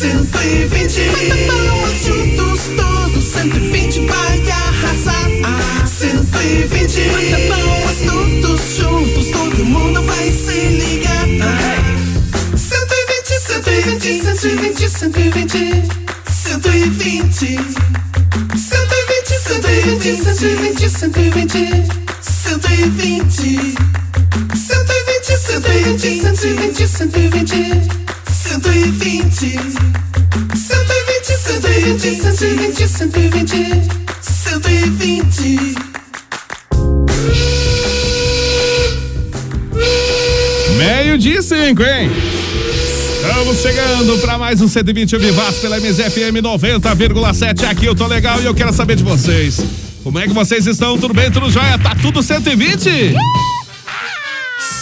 120. Bata palmas juntos todos. 120 vai arrasar. 120. Bata palmas todos juntos. Todo mundo vai se ligar. 120, 120, 120, 120. 120, 120, 120, 120, 120. 120, 120, 120, 120. 120, 120, 120, 120. 120. Meio-dia e cinco, hein? Estamos chegando para mais um 120 Vivaz pela MZFM 90,7. Aqui eu tô legal e eu quero saber de vocês. Como é que vocês estão? Tudo bem? Tudo jóia? Tá tudo 120?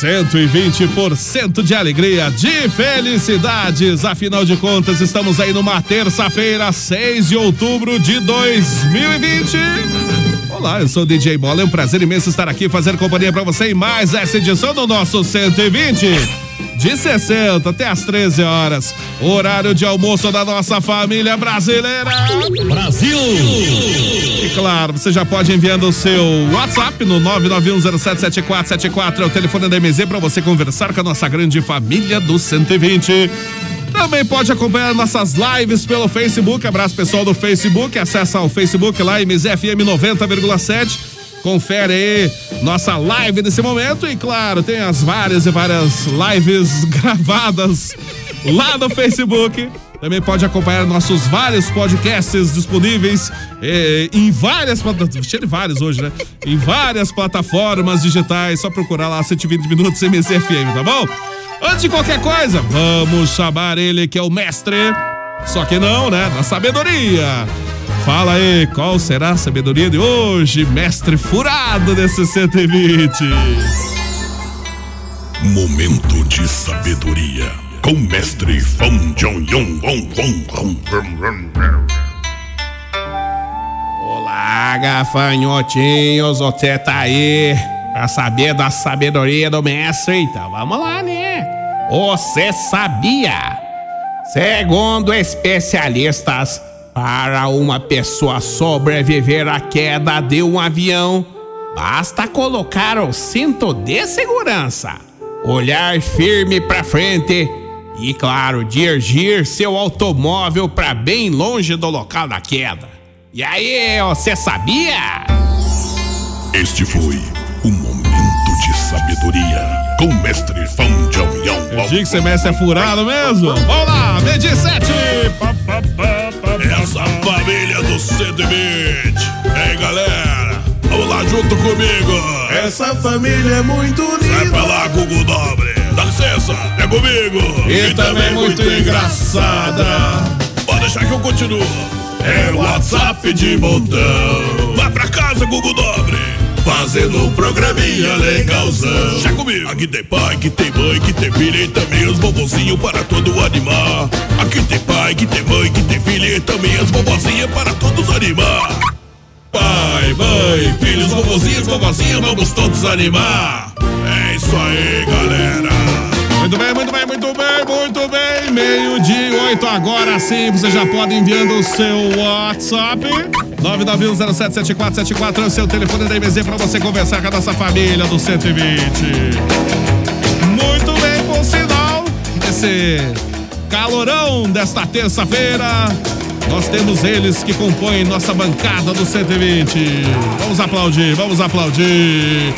120% de alegria, de felicidades. Afinal de contas, estamos aí numa terça-feira, 6 de outubro de 2020. Olá, eu sou o DJ Bola. É um prazer imenso estar aqui fazer companhia para você em mais essa edição do nosso 120 de 60 até as 13 horas. Horário de almoço da nossa família brasileira. Brasil! E claro, você já pode enviando o seu WhatsApp no 991077474, é o telefone da MZ para você conversar com a nossa grande família do 120. Também pode acompanhar nossas lives pelo Facebook. Abraço pessoal do Facebook. Acessa o Facebook lá, MZFM 90,7. Confere aí nossa live nesse momento e claro, tem as várias e várias lives gravadas lá no Facebook. Também pode acompanhar nossos vários podcasts disponíveis eh, em várias plataformas. Cheio de vários hoje, né? Em várias plataformas digitais. Só procurar lá 120 minutos MCFM, tá bom? Antes de qualquer coisa, vamos chamar ele que é o mestre. Só que não, né? Da sabedoria. Fala aí, qual será a sabedoria de hoje, mestre furado desse 120? Momento de sabedoria com mestre Fong Jong Yong Wong. Olá, gafanhotinhos, você tá aí pra saber da sabedoria do mestre? Então vamos lá, né? Você sabia? Segundo especialistas, para uma pessoa sobreviver à queda de um avião, basta colocar o cinto de segurança, olhar firme para frente e, claro, dirigir seu automóvel para bem longe do local da queda. E aí, você sabia? Este foi o momento de sabedoria com o mestre Fong Jong Yong Eu digo que esse mestre é furado mesmo. Vamos lá, 7. Essa família do 120. Ei, galera, vamos lá junto comigo. Essa família é muito Sai unida. pra lá, Gugu Dobre. Dá licença, é comigo. E também muito engraçada. Pode deixar que eu continuo. É WhatsApp de montão. Vai pra casa, Gugu Dobre. Fazendo um programinha legalzão. Já comigo. Aqui tem pai, que tem mãe, que tem filha e também os bobozinhos para todo animar. Aqui tem pai, que tem mãe, que tem filha e também as bobozinhas para todos animar. Pai, mãe, filhos, vovozinhos, vovozinhas, vamos todos animar. É isso aí, galera. Muito bem, muito bem, muito bem, muito bem. Meio de oito agora sim. Você já pode enviando o seu WhatsApp. 991077474 é o seu telefone da IMZ para você conversar com a nossa família do 120. Muito bem, por sinal. Esse calorão desta terça-feira. Nós temos eles que compõem nossa bancada do 120. Vamos aplaudir, vamos aplaudir.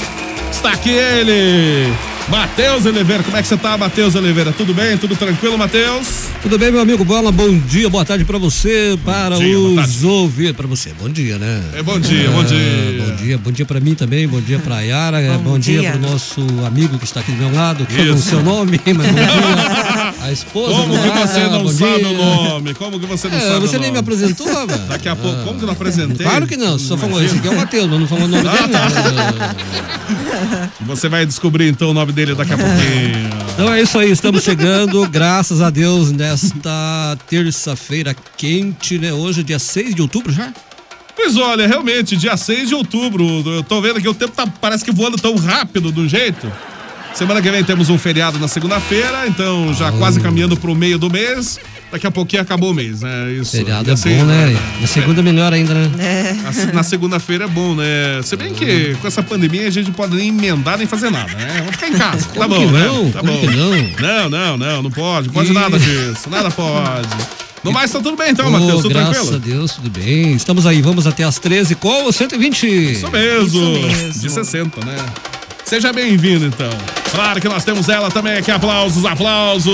Está aqui ele, Matheus Oliveira. Como é que você tá, Matheus Oliveira? Tudo bem? Tudo tranquilo, Matheus? Tudo bem, meu amigo Bola? Bom dia, boa tarde pra você, para dia, os ouvintes. Pra você, bom dia, né? É bom dia, bom dia. Bom dia, bom dia pra mim também, bom dia pra Yara, é, bom, dia. dia. pro nosso amigo que está aqui do meu lado, que eu não Isso. sei o nome, mas bom dia. A esposa Como que você não sabe o nome? Como que você não É, sabe você nem me apresentou, mano. Daqui a pouco, como que eu não apresentei? Claro que não, só falou, esse aqui é o Matheus, não falou o nome dele. Você vai descobrir então o nome dele daqui a pouquinho. Então é isso aí, estamos chegando, graças a Deus, nesta terça-feira quente, né? Hoje, dia 6 de outubro já? Pois olha, realmente, dia 6 de outubro, eu tô vendo que o tempo tá, parece que voando tão rápido do jeito. Semana que vem temos um feriado na segunda-feira, então já quase caminhando pro meio do mês. Daqui a pouquinho acabou o mês, né? Isso. Feriado é seis, bom, né? Na segunda melhor ainda, né? Na, na segunda-feira é bom, né? Se bem que com essa pandemia a gente não pode nem emendar nem fazer nada, né? Vamos ficar em casa. Tá Como bom, que né? não? Tá Como bom. que não? Não, não, não, não pode. Não pode nada disso. Nada pode. No mais, tá tudo bem então, Ô, Matheus? Tudo graças tranquilo? a Deus, tudo bem. Estamos aí, vamos até as 13 com o 120. Isso mesmo. Isso mesmo. De 60, né? Seja bem-vindo, então. Claro que nós temos ela também aqui. Aplausos, aplausos.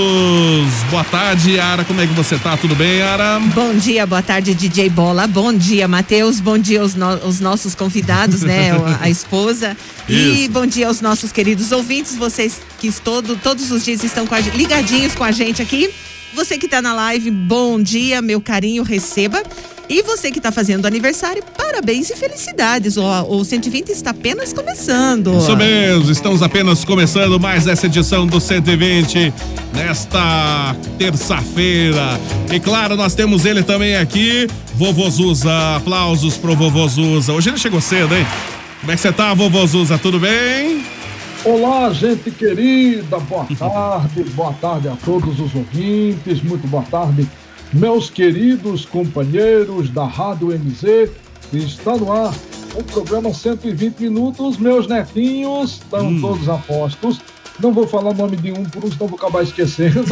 Boa tarde, Yara. Como é que você tá? Tudo bem, Yara? Bom dia, boa tarde, DJ Bola. Bom dia, Matheus. Bom dia aos no- os nossos convidados, né? A, esposa. E Isso. bom dia aos nossos queridos ouvintes, vocês que todo, todos os dias estão com a, ligadinhos com a gente aqui. Você que tá na live, bom dia, meu carinho, receba. E você que tá fazendo aniversário, parabéns e felicidades. O, o 120 está apenas começando. Isso mesmo, estamos apenas começando mais essa edição do 120 nesta terça-feira. E claro, nós temos ele também aqui, Vovô Zuza. Aplausos pro Vovô Zuza. Hoje ele chegou cedo, hein? Como é que você tá, Vovô Zuza? Tudo bem? Olá, gente querida, boa tarde, boa tarde a todos os ouvintes, muito boa tarde, meus queridos companheiros da Rádio MZ, está no ar o programa 120 minutos, meus netinhos estão todos a postos, não vou falar o nome de um por um, senão vou acabar esquecendo,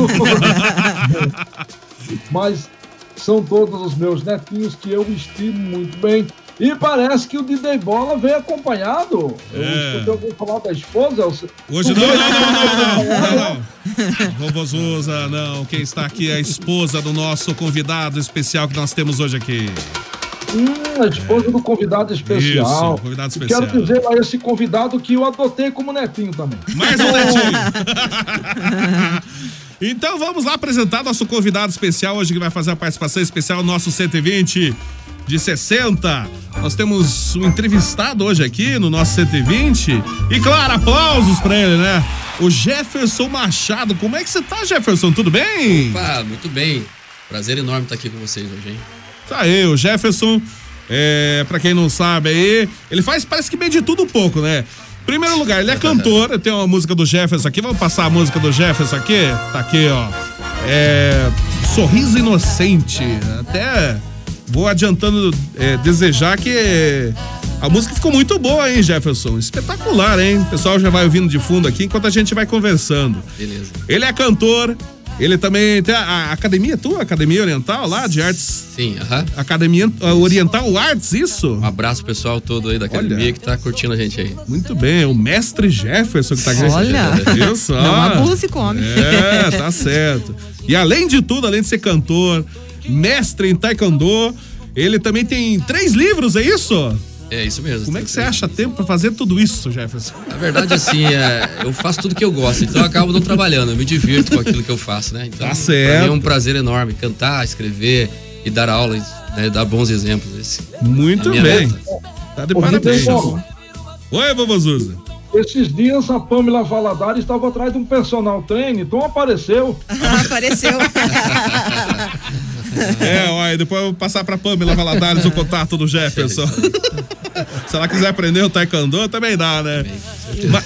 mas são todos os meus netinhos que eu estimo muito bem. E parece que o DJ Bola veio acompanhado. Eu É. escutei alguém falar da esposa. o- Hoje não, não, não, não, não, não, não. Vovô Zuza, não. Quem está aqui é a esposa do nosso convidado especial que nós temos hoje aqui. Hum, a esposa do convidado especial. Isso, convidado E especial. Quero dizer a esse convidado que eu adotei como netinho também. Mais um netinho. então vamos lá apresentar nosso convidado especial hoje que vai fazer a participação especial nosso 120 de 60. Nós temos um entrevistado hoje aqui no nosso 120 e claro, aplausos pra ele, né? O Jefferson Machado. Como é que você tá, Jefferson? Tudo bem? Opa, muito bem. Prazer enorme estar aqui com vocês hoje, hein? Tá aí, o Jefferson, é, pra quem não sabe aí, ele faz, parece que meio de tudo um pouco, né? Primeiro lugar, ele é cantor, tem uma música do Jefferson aqui, vamos passar a música do Jefferson aqui? Tá aqui, ó. É, Sorriso Inocente, até vou adiantando é, desejar que a música ficou muito boa, hein, Jefferson? Espetacular, hein? O pessoal já vai ouvindo de fundo aqui enquanto a gente vai conversando. Beleza. Ele é cantor, ele também tem a, a academia tua, Academia Oriental lá de Artes Sim, aham. Academia uh, Oriental Arts, isso? Um abraço pessoal todo aí da academia Olha. que tá curtindo a gente aí. Muito bem, o mestre Jefferson que tá aqui. Olha. Viu só? Não abuse, come. É, tá certo. E além de tudo, além de ser cantor, mestre em taekwondo, ele também tem três livros, é isso? É isso mesmo. Como é que você acha tempo pra fazer tudo isso, Jefferson? Na verdade, assim, é, eu faço tudo que eu gosto, então eu acabo não trabalhando, eu me divirto com aquilo que eu faço, né? Então, Tá Pra certo. mim é um prazer enorme cantar, escrever e dar aulas, né? Dar bons exemplos. Esse, Muito a minha bem. meta. Tá de Ô, parabéns. Bola, Oi, vovô Zuza. Esses dias a Pamela Valadares estava atrás de um personal trainer, então apareceu. Apareceu. É, olha, depois eu vou passar pra Pamela Valadares o contato do Jefferson. Se ela quiser aprender o taekwondo, também dá, né? Mas,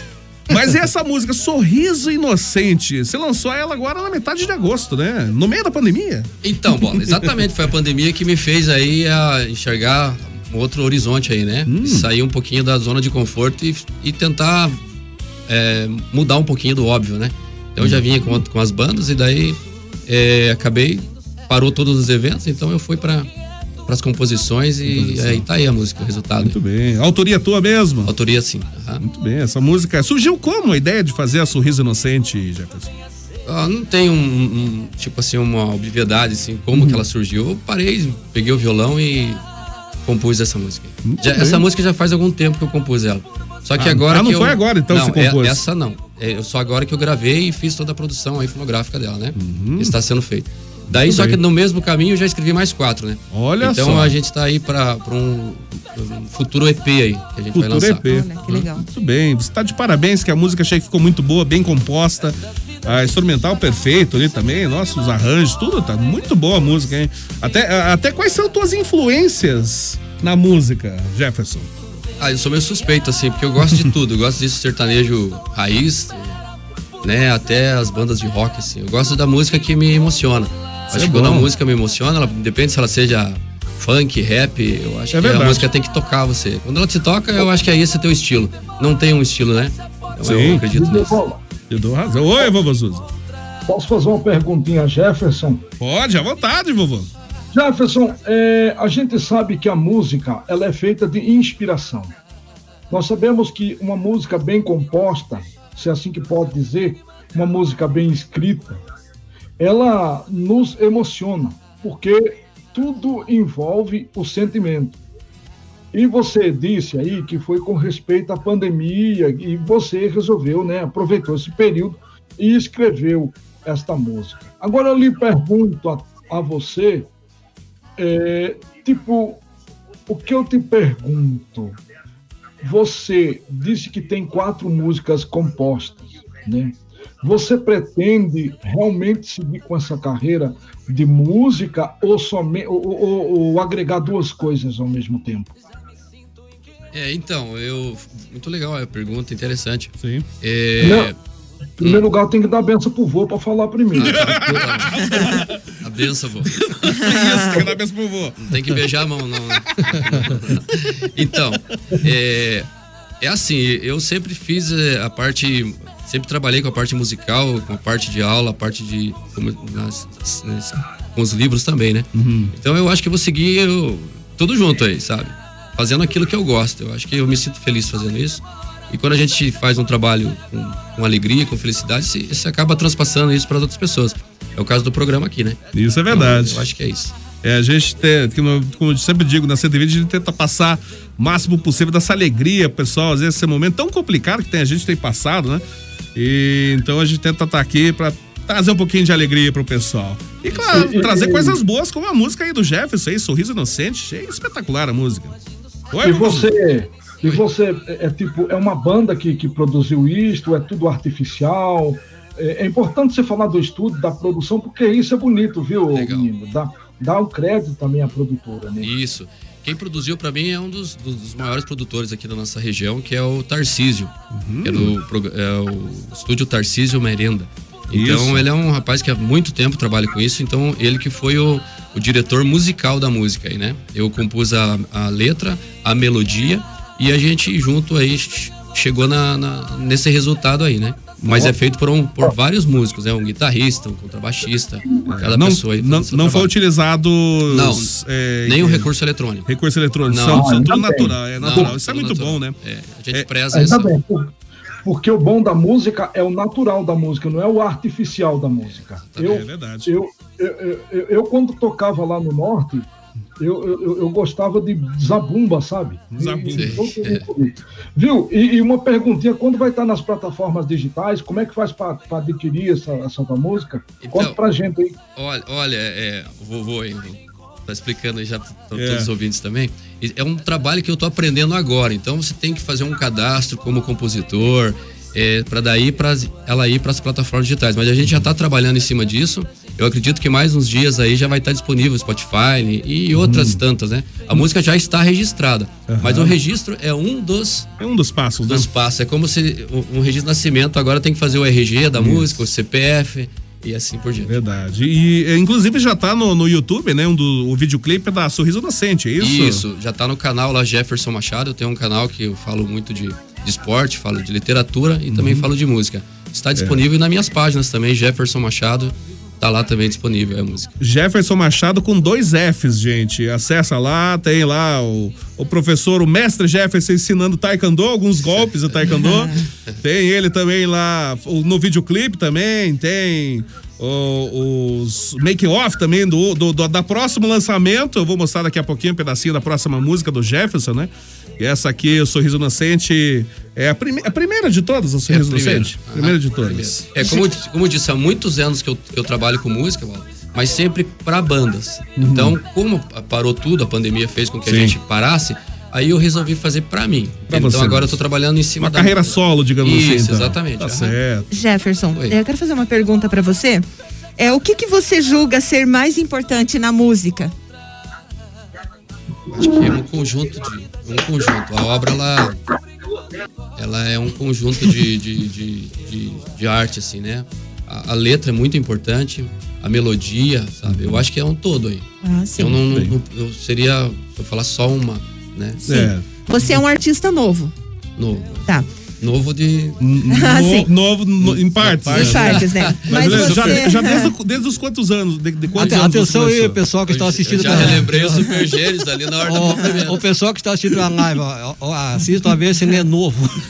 mas e essa música, Sorriso Inocente? Você lançou ela agora na metade de agosto, né? No meio da pandemia? Então, bola, exatamente, foi a pandemia que me fez aí a enxergar um outro horizonte aí, né? Sair um pouquinho da zona de conforto e, e tentar é, mudar um pouquinho do óbvio, né? Então eu já vinha com, com as bandas e daí é, acabei, parou todos os eventos, então eu fui para as composições e aí tá aí a música, o resultado. Muito bem. Autoria tua mesmo? Autoria sim. aham. Muito bem. Essa música surgiu como a ideia de fazer a Sorriso Inocente, Jefferson? Ah, não tem um, um- tipo assim, uma obviedade, assim, como que ela surgiu. Eu parei, peguei o violão e compus essa música. Já- essa música já faz algum tempo que eu compus ela. Só que Ah, agora ah, não que eu- foi agora, então, não, você compôs? é- essa não. É, só agora que eu gravei e fiz toda a produção aí fonográfica dela, né? Está sendo feito. Daí, Muito só bem. que no mesmo caminho eu já escrevi mais quatro, né? Olha então só. a gente tá aí para um, um futuro EP aí que a gente vai Futuro lançar. EP. Olha, que legal. Muito bem. Você tá de parabéns, que a música achei que ficou muito boa, bem composta. A instrumental perfeito ali também, nossa, os arranjos, tudo tá muito boa a música, hein? Até, até quais são tuas influências na música, Jefferson? Ah, eu sou meio suspeito, assim, porque eu gosto de tudo. Eu gosto disso sertanejo raiz, né? Até as bandas de rock, assim. Eu gosto da música que me emociona. Acho é que quando a bom. música me emociona, ela, depende se ela seja funk, rap, eu acho É que verdade. a música tem que tocar você. Quando ela te toca, eu acho que aí esse é teu estilo. Não tem um estilo, né? Então Sim. eu acredito nisso. bola, Eu dou razão. Oi, vovô Suza. Posso fazer uma perguntinha a Jefferson? Pode, à vontade, vovô. Jefferson, é, a gente sabe que a música ela é feita de inspiração. Nós sabemos que uma música bem composta, se é assim que pode dizer, uma música bem escrita, ela nos emociona, porque tudo envolve o sentimento. E você disse aí que foi com respeito à pandemia e você resolveu, né, aproveitou esse período e escreveu esta música. Agora eu lhe pergunto a, a você, é, tipo, o que eu te pergunto? Você disse que tem quatro músicas compostas, né? Você pretende realmente seguir com essa carreira de música ou, somente, ou, ou- ou agregar duas coisas ao mesmo tempo? É, então, eu. Muito legal a pergunta, interessante. Sim. É, Não. Em primeiro lugar, eu tenho que dar benção pro vô para falar primeiro. a benção, vô. Isso, tem que dar benção pro vô. Não tem que beijar a mão, não. né? então, é, é assim, eu sempre fiz é, a parte. Sempre trabalhei com a parte musical, com a parte de aula, a parte de. nas- nas- com os livros também, né? Então eu acho que eu vou seguir eu- tudo junto aí, sabe? Fazendo aquilo que eu gosto. Eu acho que eu me sinto feliz fazendo isso. E quando a gente faz um trabalho com, com alegria, com felicidade, você, acaba transpassando isso para outras pessoas. É o caso do programa aqui, né? Isso é verdade. Então, eu acho que é isso. É, a gente tem, como eu sempre digo, na 120 a gente tenta passar o máximo possível dessa alegria, pessoal, às vezes esse momento tão complicado que tem, a gente tem passado, né? E então a gente tenta estar aqui pra trazer um pouquinho de alegria pro pessoal. E claro, trazer coisas boas como a música aí do Jefferson aí, Sorriso Inocente, é espetacular a música. Oi, E você, e você é, é tipo, é uma banda que, que produziu isto, é tudo artificial. É, é importante você falar do estúdio, da produção, porque isso é bonito, viu, Legal. menino? Dá, dá o crédito também à produtora, né? Isso. Quem produziu pra mim é um dos, dos- maiores produtores aqui da nossa região, que é o Tarcísio. que É, do, é o estúdio Tarcísio Merenda. Então Isso. ele é um rapaz que há muito tempo trabalha com isso, então ele que foi o, o diretor musical da música aí, né? Eu compus a, a letra, a melodia e a gente junto aí ch- chegou na, na- nesse resultado aí, né? Mas é feito por, um, por vários músicos, né? Um guitarrista, um contrabaixista, cada não, pessoa aí. não, não foi utilizado Não, é, Nem o é, recurso eletrônico. recurso eletrônico, Não. são, são tudo bem. natural, é Não, natural. Isso é muito natural. bom, né? É, a gente É, preza essa. bem, por- porque o bom da música é o natural da música, não é o artificial da música. Eu, É verdade. eu, eu, eu, eu- eu, quando tocava lá no norte, eu, eu, eu- gostava de zabumba, sabe? Zabumba. Viu? E, e uma perguntinha, quando vai estar nas plataformas digitais, como é que faz para adquirir essa, essa tua música? Então- Conta pra gente aí. Olha, olha, é, o vovô aí, tá explicando aí já para É. todos os ouvintes também. É um trabalho que eu tô aprendendo agora. Então você tem que fazer um cadastro como compositor, é, para daí para ela ir para as plataformas digitais. Mas a gente já está trabalhando em cima disso. Eu acredito que mais uns dias aí já vai estar disponível Spotify e outras tantas, né? A música já está registrada, mas o registro é um dos É um dos passos, né? dos passos. É como se um, registro de nascimento agora tem que fazer o RG da música, o CPF e assim por diante. Verdade. E, é, inclusive, já tá no, no YouTube, né? Um do, o videoclipe da Sorriso Inocente, é isso? Isso, já tá no canal lá Jefferson Machado. Eu tenho um canal que eu falo muito de, de esporte, falo de literatura e também falo de música. Está disponível nas minhas páginas também, Jefferson Machado. Tá lá também disponível a música. Jefferson Machado com dois Fs, gente. Acessa lá, tem lá o, o professor, o mestre Jefferson ensinando taekwondo, alguns golpes do taekwondo. tem ele também lá no videoclipe também, tem o- os make-off também do, do, do- da próximo lançamento. Eu vou mostrar daqui a pouquinho um pedacinho da próxima música do Jefferson, né? E essa aqui, o Sorriso Inocente, é a, prime a primeira de todas, o Sorriso É a primeira. Primeira de todas. É, como, como eu disse, há muitos anos que eu, eu trabalho com música, mas sempre para bandas. Então, como parou tudo, a pandemia fez com que Uhum. Sim. a gente parasse, aí eu resolvi fazer para mim. Pra então você agora eu tô trabalhando em cima Uma da carreira solo, digamos assim. Isso, então. exatamente. Tá aham. certo. Jefferson, Oi. eu quero fazer uma pergunta pra você. É, o que, que você julga ser mais importante na música? Acho que é um conjunto de. Um conjunto. A obra, ela. Ela é um conjunto de, de, de, de, de arte, assim, né? A, a letra é muito importante, a melodia, sabe? Eu acho que é um todo aí. Ah, sim. Eu não, não- eu seria. Se eu falar só uma, né? É. Você é um artista novo. Novo. Tá. Novo de. Ah, sim. No- novo no- em partes. Em partes, né? Mas beleza, já, você- já desde, o- desde os quantos anos? De, de quantos Ate- anos você Atenção aí, pessoal que está assistindo. Eu já relembrei os Super Gêmeos ali na hora do movimento. O, o pessoal que está assistindo a live, ó, ó, assista uma vez se ele é novo.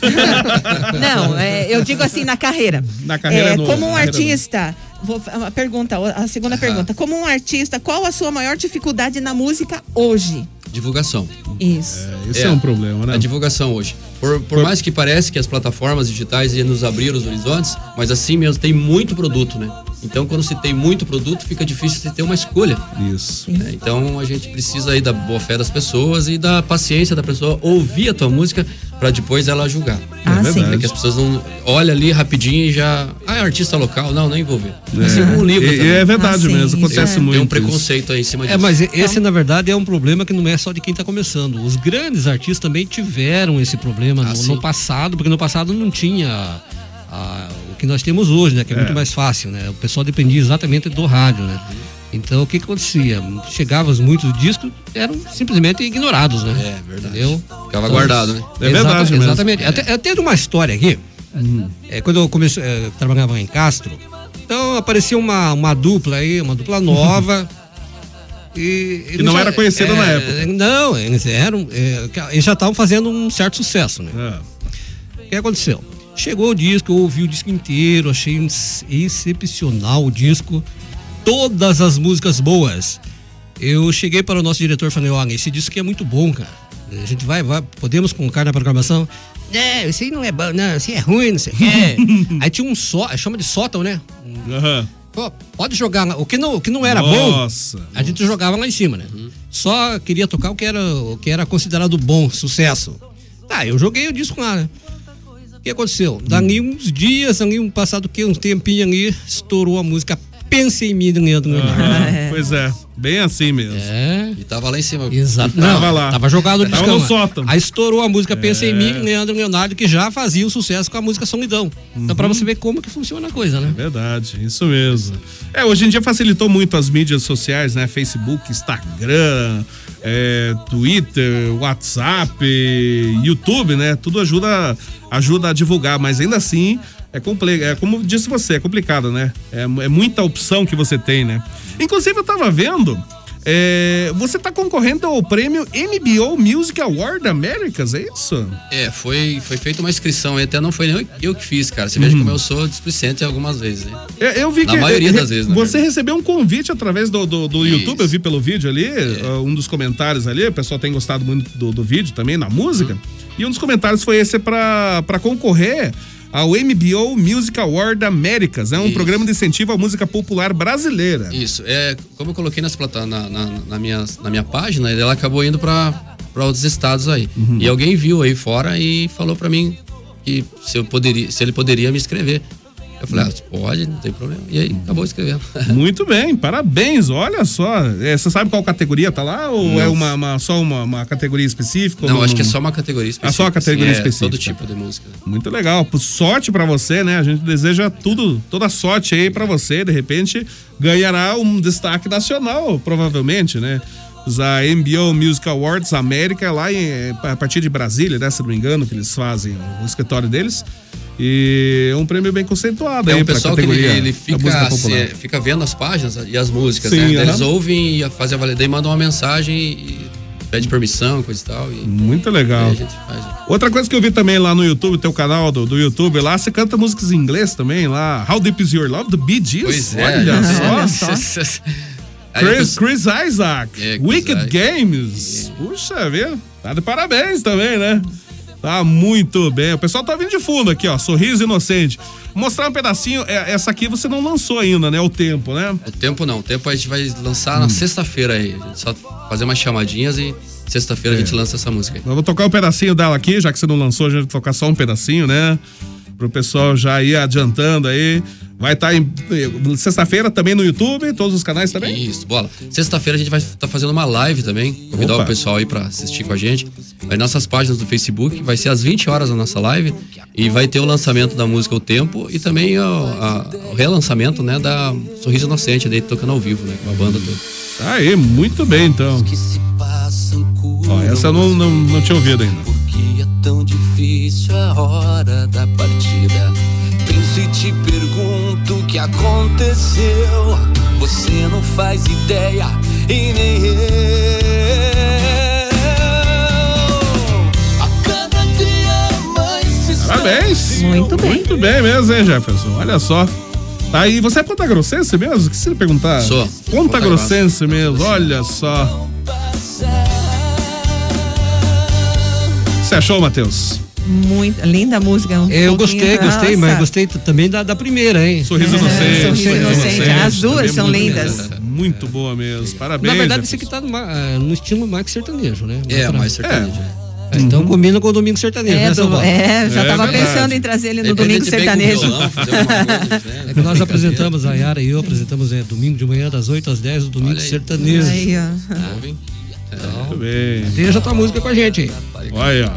Não, é, eu digo assim, na carreira. Na carreira É, é novo, como um é artista, vou, a pergunta, a segunda pergunta. Como um artista, qual a sua maior dificuldade na música hoje? Divulgação. Isso. Esse é, um problema, né? A divulgação hoje. Por, por mais que pareça que as plataformas digitais iam nos abrir os horizontes, mas assim mesmo tem muito produto, né? Então, quando se tem muito produto, fica difícil você ter uma escolha. Isso. né? Então, a gente precisa aí da boa fé das pessoas e da paciência da pessoa ouvir a tua música para depois ela julgar. Ah, sim. Né? Que as pessoas não olham ali rapidinho e já. Ah, é artista local. Não, nem vou ver. É. Assim como um livro E- também. é verdade Ah, mesmo, isso acontece é. muito. Tem um isso. preconceito aí em cima disso. É, mas esse, na verdade, é um problema que não é só de quem está começando. Os grandes artistas também tiveram esse problema Ah, no, no passado, porque no passado não tinha a- o que nós temos hoje, né? Que é, muito mais fácil, né? O pessoal dependia exatamente do rádio, né? Então, o que, que acontecia? Chegavam muitos discos, eram simplesmente ignorados, né? É, verdade. Entendeu? Ficava guardado, né? É verdade Exata- mesmo. Exatamente. Até, até de uma história aqui. É, quando eu comecei, é, trabalhava em Castro, então aparecia uma, uma dupla aí, uma dupla nova. E, Que não era conhecida na época. Não, eles eram. é, eles já estavam fazendo um certo sucesso, né? É. O que aconteceu? Chegou o disco, eu ouvi o disco inteiro, achei ex- excepcional o disco. Todas as músicas boas. Eu cheguei para o nosso diretor e falei, olha, esse disco aqui é muito bom, cara. A gente vai, vai, podemos colocar na programação? É, esse aí não é bom, não, esse aí é ruim, não sei o quê. aí tinha um só, chama de sótão, né? Aham. Pô, pode jogar lá. O que não, o que não era bom, Nossa. a gente jogava lá em cima, né? Só queria tocar o que era, o que era considerado bom, sucesso. Tá, eu joguei o disco lá, né? O que aconteceu? Dali uns dias, ali, um passado que um tempinho ali, estourou a música Pensa em mim, Leandro Leonardo. Aham. Pois é, bem assim mesmo. É. E tava lá em cima. Exato. Tava Não, lá. Tava jogado no Tava no sótão. Aí estourou a música Pensa em mim, Leandro Leonardo, que já fazia o sucesso com a música Solidão. Então, pra você ver como que funciona a coisa, né? Verdade, isso mesmo. É, hoje em dia facilitou muito as mídias sociais, né? Facebook, Instagram, é, Twitter, WhatsApp, YouTube, né? Tudo ajuda, ajuda a divulgar, mas ainda assim é complexo. É como disse você, é complicado, né? É, é muita opção que você tem, né? Inclusive, eu tava vendo. é, você tá concorrendo ao prêmio MBO Music Award Americas, é isso? É, foi, foi feita uma inscrição até não foi nem eu- que fiz, cara. Você veja como eu sou displicente algumas vezes, né? Eu, eu vi Na que. maioria eh, das vezes, Você verdade. recebeu um convite através do, do, do. É. YouTube, eu vi pelo vídeo ali, uh, um dos comentários ali, o pessoal tem gostado muito do, do vídeo também, na música. Uhum. E um dos comentários foi esse pra concorrer ao MBO Music Award Américas, é um Isso. programa de incentivo à música popular brasileira. Isso, é, como eu coloquei nas plata na, na, na minha, na minha página, ela acabou indo para outros estados aí. Uhum. E alguém viu aí fora e falou para mim que se, eu poderia, se ele poderia me escrever. Eu falei, ah, pode, não tem problema. E aí acabou escrevendo. Muito bem, parabéns, olha só. É, você sabe qual categoria tá lá ou Não. é uma, uma- só uma, uma categoria específica? Não, acho que é só uma categoria específica. Ah, só uma categoria assim, é, específica. Todo tipo de música. Muito legal. Sorte pra você, né? A gente deseja tudo, toda sorte aí pra você. De repente, ganhará um destaque nacional, provavelmente, né? A MBO Music Awards América é lá em, é, a partir de Brasília, né? Se não me engano, que eles fazem o escritório deles. E é um prêmio bem conceituado É aí um pessoal que ele, ele fica, se- fica vendo as páginas e as músicas, Sim, né? Eles ouvem e fazem a validade, mandam uma mensagem e pede permissão, coisa e tal. E Muito legal. faz. Outra coisa que eu vi também lá no YouTube, teu canal do, do YouTube lá, você canta músicas em inglês também lá. How Deep Is Your Love, do Bee Gees. Pois é. Olha só. Olha só. Chris, Chris Isaac, É, Chris Wicked Isaac. Games. Puxa vida, tá de parabéns também, né? Tá muito bem. O pessoal tá vindo de fundo aqui, ó. Sorriso Inocente. Vou mostrar um pedacinho. É, Essa aqui você não lançou ainda, né? O tempo, né? O tempo não, o tempo a gente vai lançar Hum. na sexta-feira aí. A gente só fazer umas chamadinhas e sexta-feira É. a gente lança essa música aí. Eu vou tocar um pedacinho dela aqui, já que você não lançou, a gente vai tocar só um pedacinho, né? Pro pessoal já ir adiantando aí. Vai estar em sexta-feira também no YouTube, todos os canais também? Isso, bola. Sexta-feira a gente vai estar fazendo uma live também. Convidar Opa. o pessoal aí pra assistir com a gente. Vai nas nossas páginas do Facebook, vai ser às 20 horas a nossa live. E vai ter o lançamento da música O Tempo e também o, a- o relançamento, né, da Sorriso Inocente, daí tocando ao vivo, né, com a banda toda. Aí, muito bem então. Ó, essa eu não, não, não tinha ouvido ainda. Tão difícil a hora da partida. Penso e te pergunto o que aconteceu. Você não faz ideia e nem eu. A cada dia mais se Parabéns! Muito bem. Muito bem mesmo, hein, Jefferson? Olha só. Tá aí, você é Ponta Grossense mesmo? Que se ele perguntar? Sou. Ponta Ponta Grossense mesmo, olha só. Você achou, Matheus? Muito linda a música. um Eu gostei, gostei, mas Nossa. gostei também da, da primeira, hein? Sorriso É, Inocente. Sorriso Inocente. As duas também são muito lindas. Muito boa mesmo. Parabéns. Na verdade, Jefferson. aqui tá numa- ah, no estilo mais que sertanejo, né? É, pra- mais sertanejo. É, Então combina com o Domingo Sertanejo, É, né, do- é, já É tava verdade. pensando em trazer ele no Domingo Sertanejo. violão, coisa, né? É que nós apresentamos, a Yara e eu apresentamos é, domingo de manhã, das 8 às 10, o Domingo. Sertanejo. Aí, ó. Muito bem. Deixa tua música com a gente aí. Olha.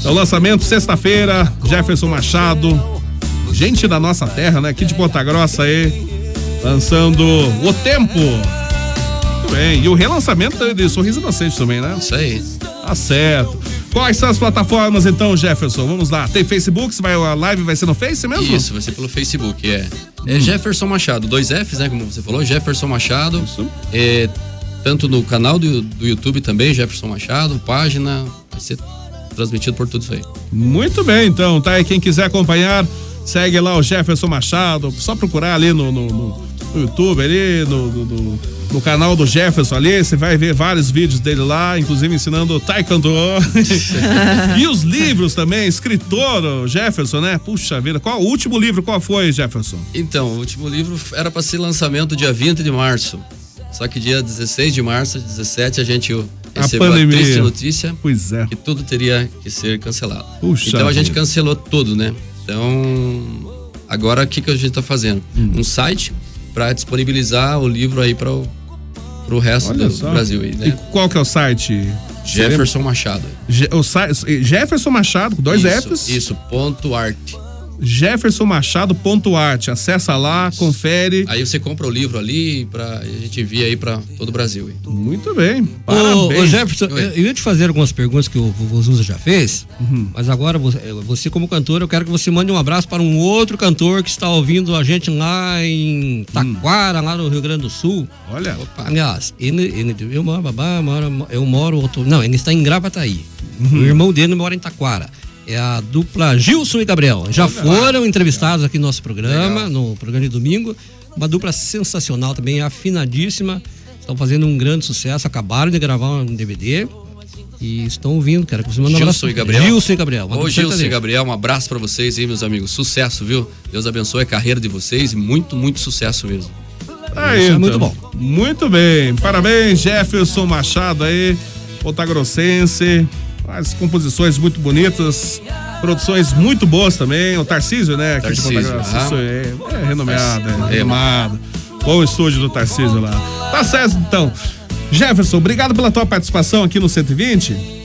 Então, lançamento sexta-feira, Jefferson Machado. Gente da nossa terra, né? Aqui de Ponta Grossa aí. Lançando O Tempo. Muito bem. E o relançamento de Sorriso Inocente também, né? Isso aí. Tá certo. Quais são as plataformas então, Jefferson? Vamos lá. Tem Facebook? Vai, a live vai ser no Face mesmo? Isso, vai ser pelo Facebook, é. É Jefferson Machado, dois Fs, né? Como você falou, Jefferson Machado. Isso. É, tanto no canal do, do YouTube também, Jefferson Machado, página. Vai ser transmitido por tudo isso aí. Muito bem, então, tá? E quem quiser acompanhar, segue lá o Jefferson Machado. Só procurar ali no, no- no- no YouTube, ali, no, no- no- canal do Jefferson ali, você vai ver vários vídeos dele lá, inclusive ensinando Taekwondo. e os livros também, escritor, Jefferson, né? Puxa vida, qual o último livro qual foi, Jefferson? Então, o último livro era para ser lançamento dia 20 de março. Só que dia 16 de março, 17, a gente recebeu a, pandemia. triste notícia Pois é. que tudo teria que ser cancelado. Puxa então a gente vida. cancelou tudo, né? Então, agora o que, que a gente tá fazendo? Hum. Um site para disponibilizar o livro aí para o resto Olha do só. Brasil aí, E né? qual que é o site? Jefferson Machado. Je- o site Jefferson Machado, com dois isso, Fs. Isso, ponto art. jeffersonmachado.art. Acessa lá, confere. Aí você compra o livro ali para a gente envia aí para todo o Brasil. Muito bem. Ô, Parabéns. ô, Jefferson, Oi. eu eu ia te fazer algumas perguntas que o vovô Zuza já fez, Uhum. mas agora você, você, como cantor, eu quero que você mande um abraço para um outro cantor que está ouvindo a gente lá em Taquara, lá no Rio Grande do Sul. Olha, Aliás, ele, ele, eu, moro, babá, moro, eu moro, outro- não, ele está em Gravataí. Uhum. O irmão dele mora em Taquara. É a dupla Gilson e Gabriel. Já foram entrevistados aqui no nosso programa, no programa de domingo. Uma dupla sensacional também, afinadíssima. Estão fazendo um grande sucesso, acabaram de gravar um DVD. E estão ouvindo, cara. Você manda um abraço. Gilson e Gabriel. Gilson e Gabriel. Ô, um Gilson e. Gabriel, um abraço pra vocês aí, meus amigos. Sucesso, viu? Deus abençoe a carreira de vocês e muito, muito sucesso mesmo. Aí, Isso é muito então. bom. Muito bem. Parabéns, Jefferson Machado aí, Grossense. Faz composições muito bonitas, produções muito boas também. O Tarcísio, né? Aqui de Tarcísio, Ponta Grossa. aham. Isso é, é renomeado, é, É. renomado. Bom estúdio do Tarcísio lá. Tá certo, então. Jefferson, obrigado pela tua participação aqui no 120.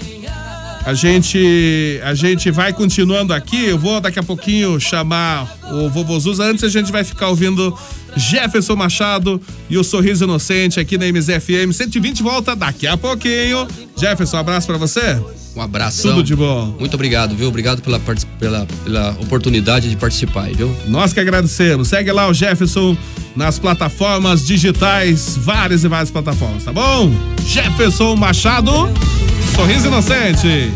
A gente, a gente vai continuando aqui. Eu vou daqui a pouquinho chamar o Vovozuza. Antes a gente vai ficar ouvindo Jefferson Machado e o Sorriso Inocente aqui na MZFM 120 volta daqui a pouquinho. Jefferson, um abraço pra você. Um abração. Tudo de bom. Muito obrigado, viu? Obrigado pela, pela, pela oportunidade de participar, viu? Nós que agradecemos. Segue lá o Jefferson nas plataformas digitais, várias e várias plataformas, tá bom? Jefferson Machado, Sorriso Inocente.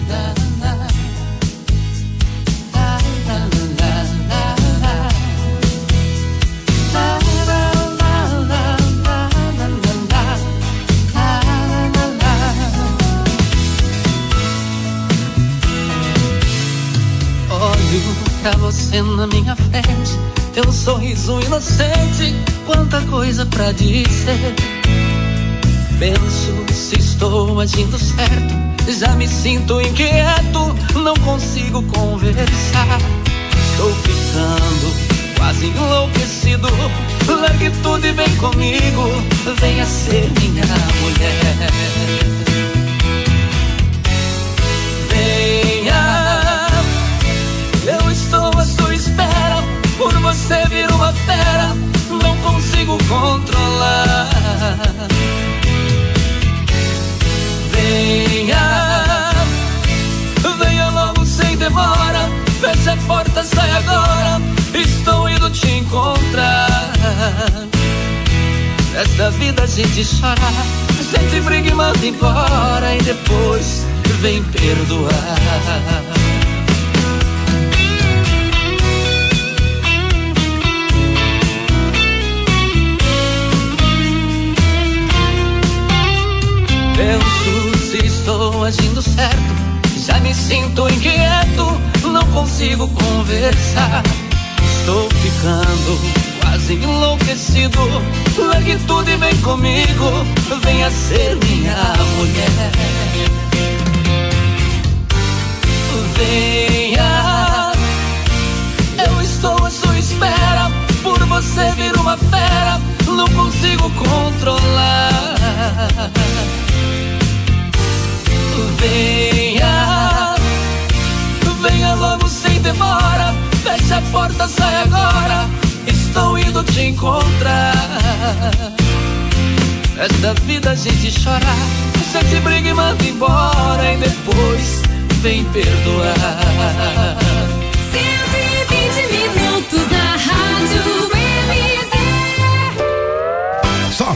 Olho pra você na minha frente, teu sorriso inocente, quanta coisa pra dizer. Penso se estou agindo certo, já me sinto inquieto, não consigo conversar. Estou ficando quase enlouquecido. Largue tudo e vem comigo, venha ser minha mulher. Venha, Nesta vida a gente chora, a briga e manda embora e depois vem perdoar. Penso se estou agindo certo, já me sinto inquieto, não consigo conversar. Estou ficando quase enlouquecido. Largue tudo e vem comigo, venha ser minha mulher. Venha, eu estou à sua espera. Por você vir uma fera, não consigo controlar. Venha, venha logo sem demora. Feche a porta, sai agora. Estou indo te encontrar. Esta vida a gente chora, a gente briga e manda embora. E depois vem perdoar.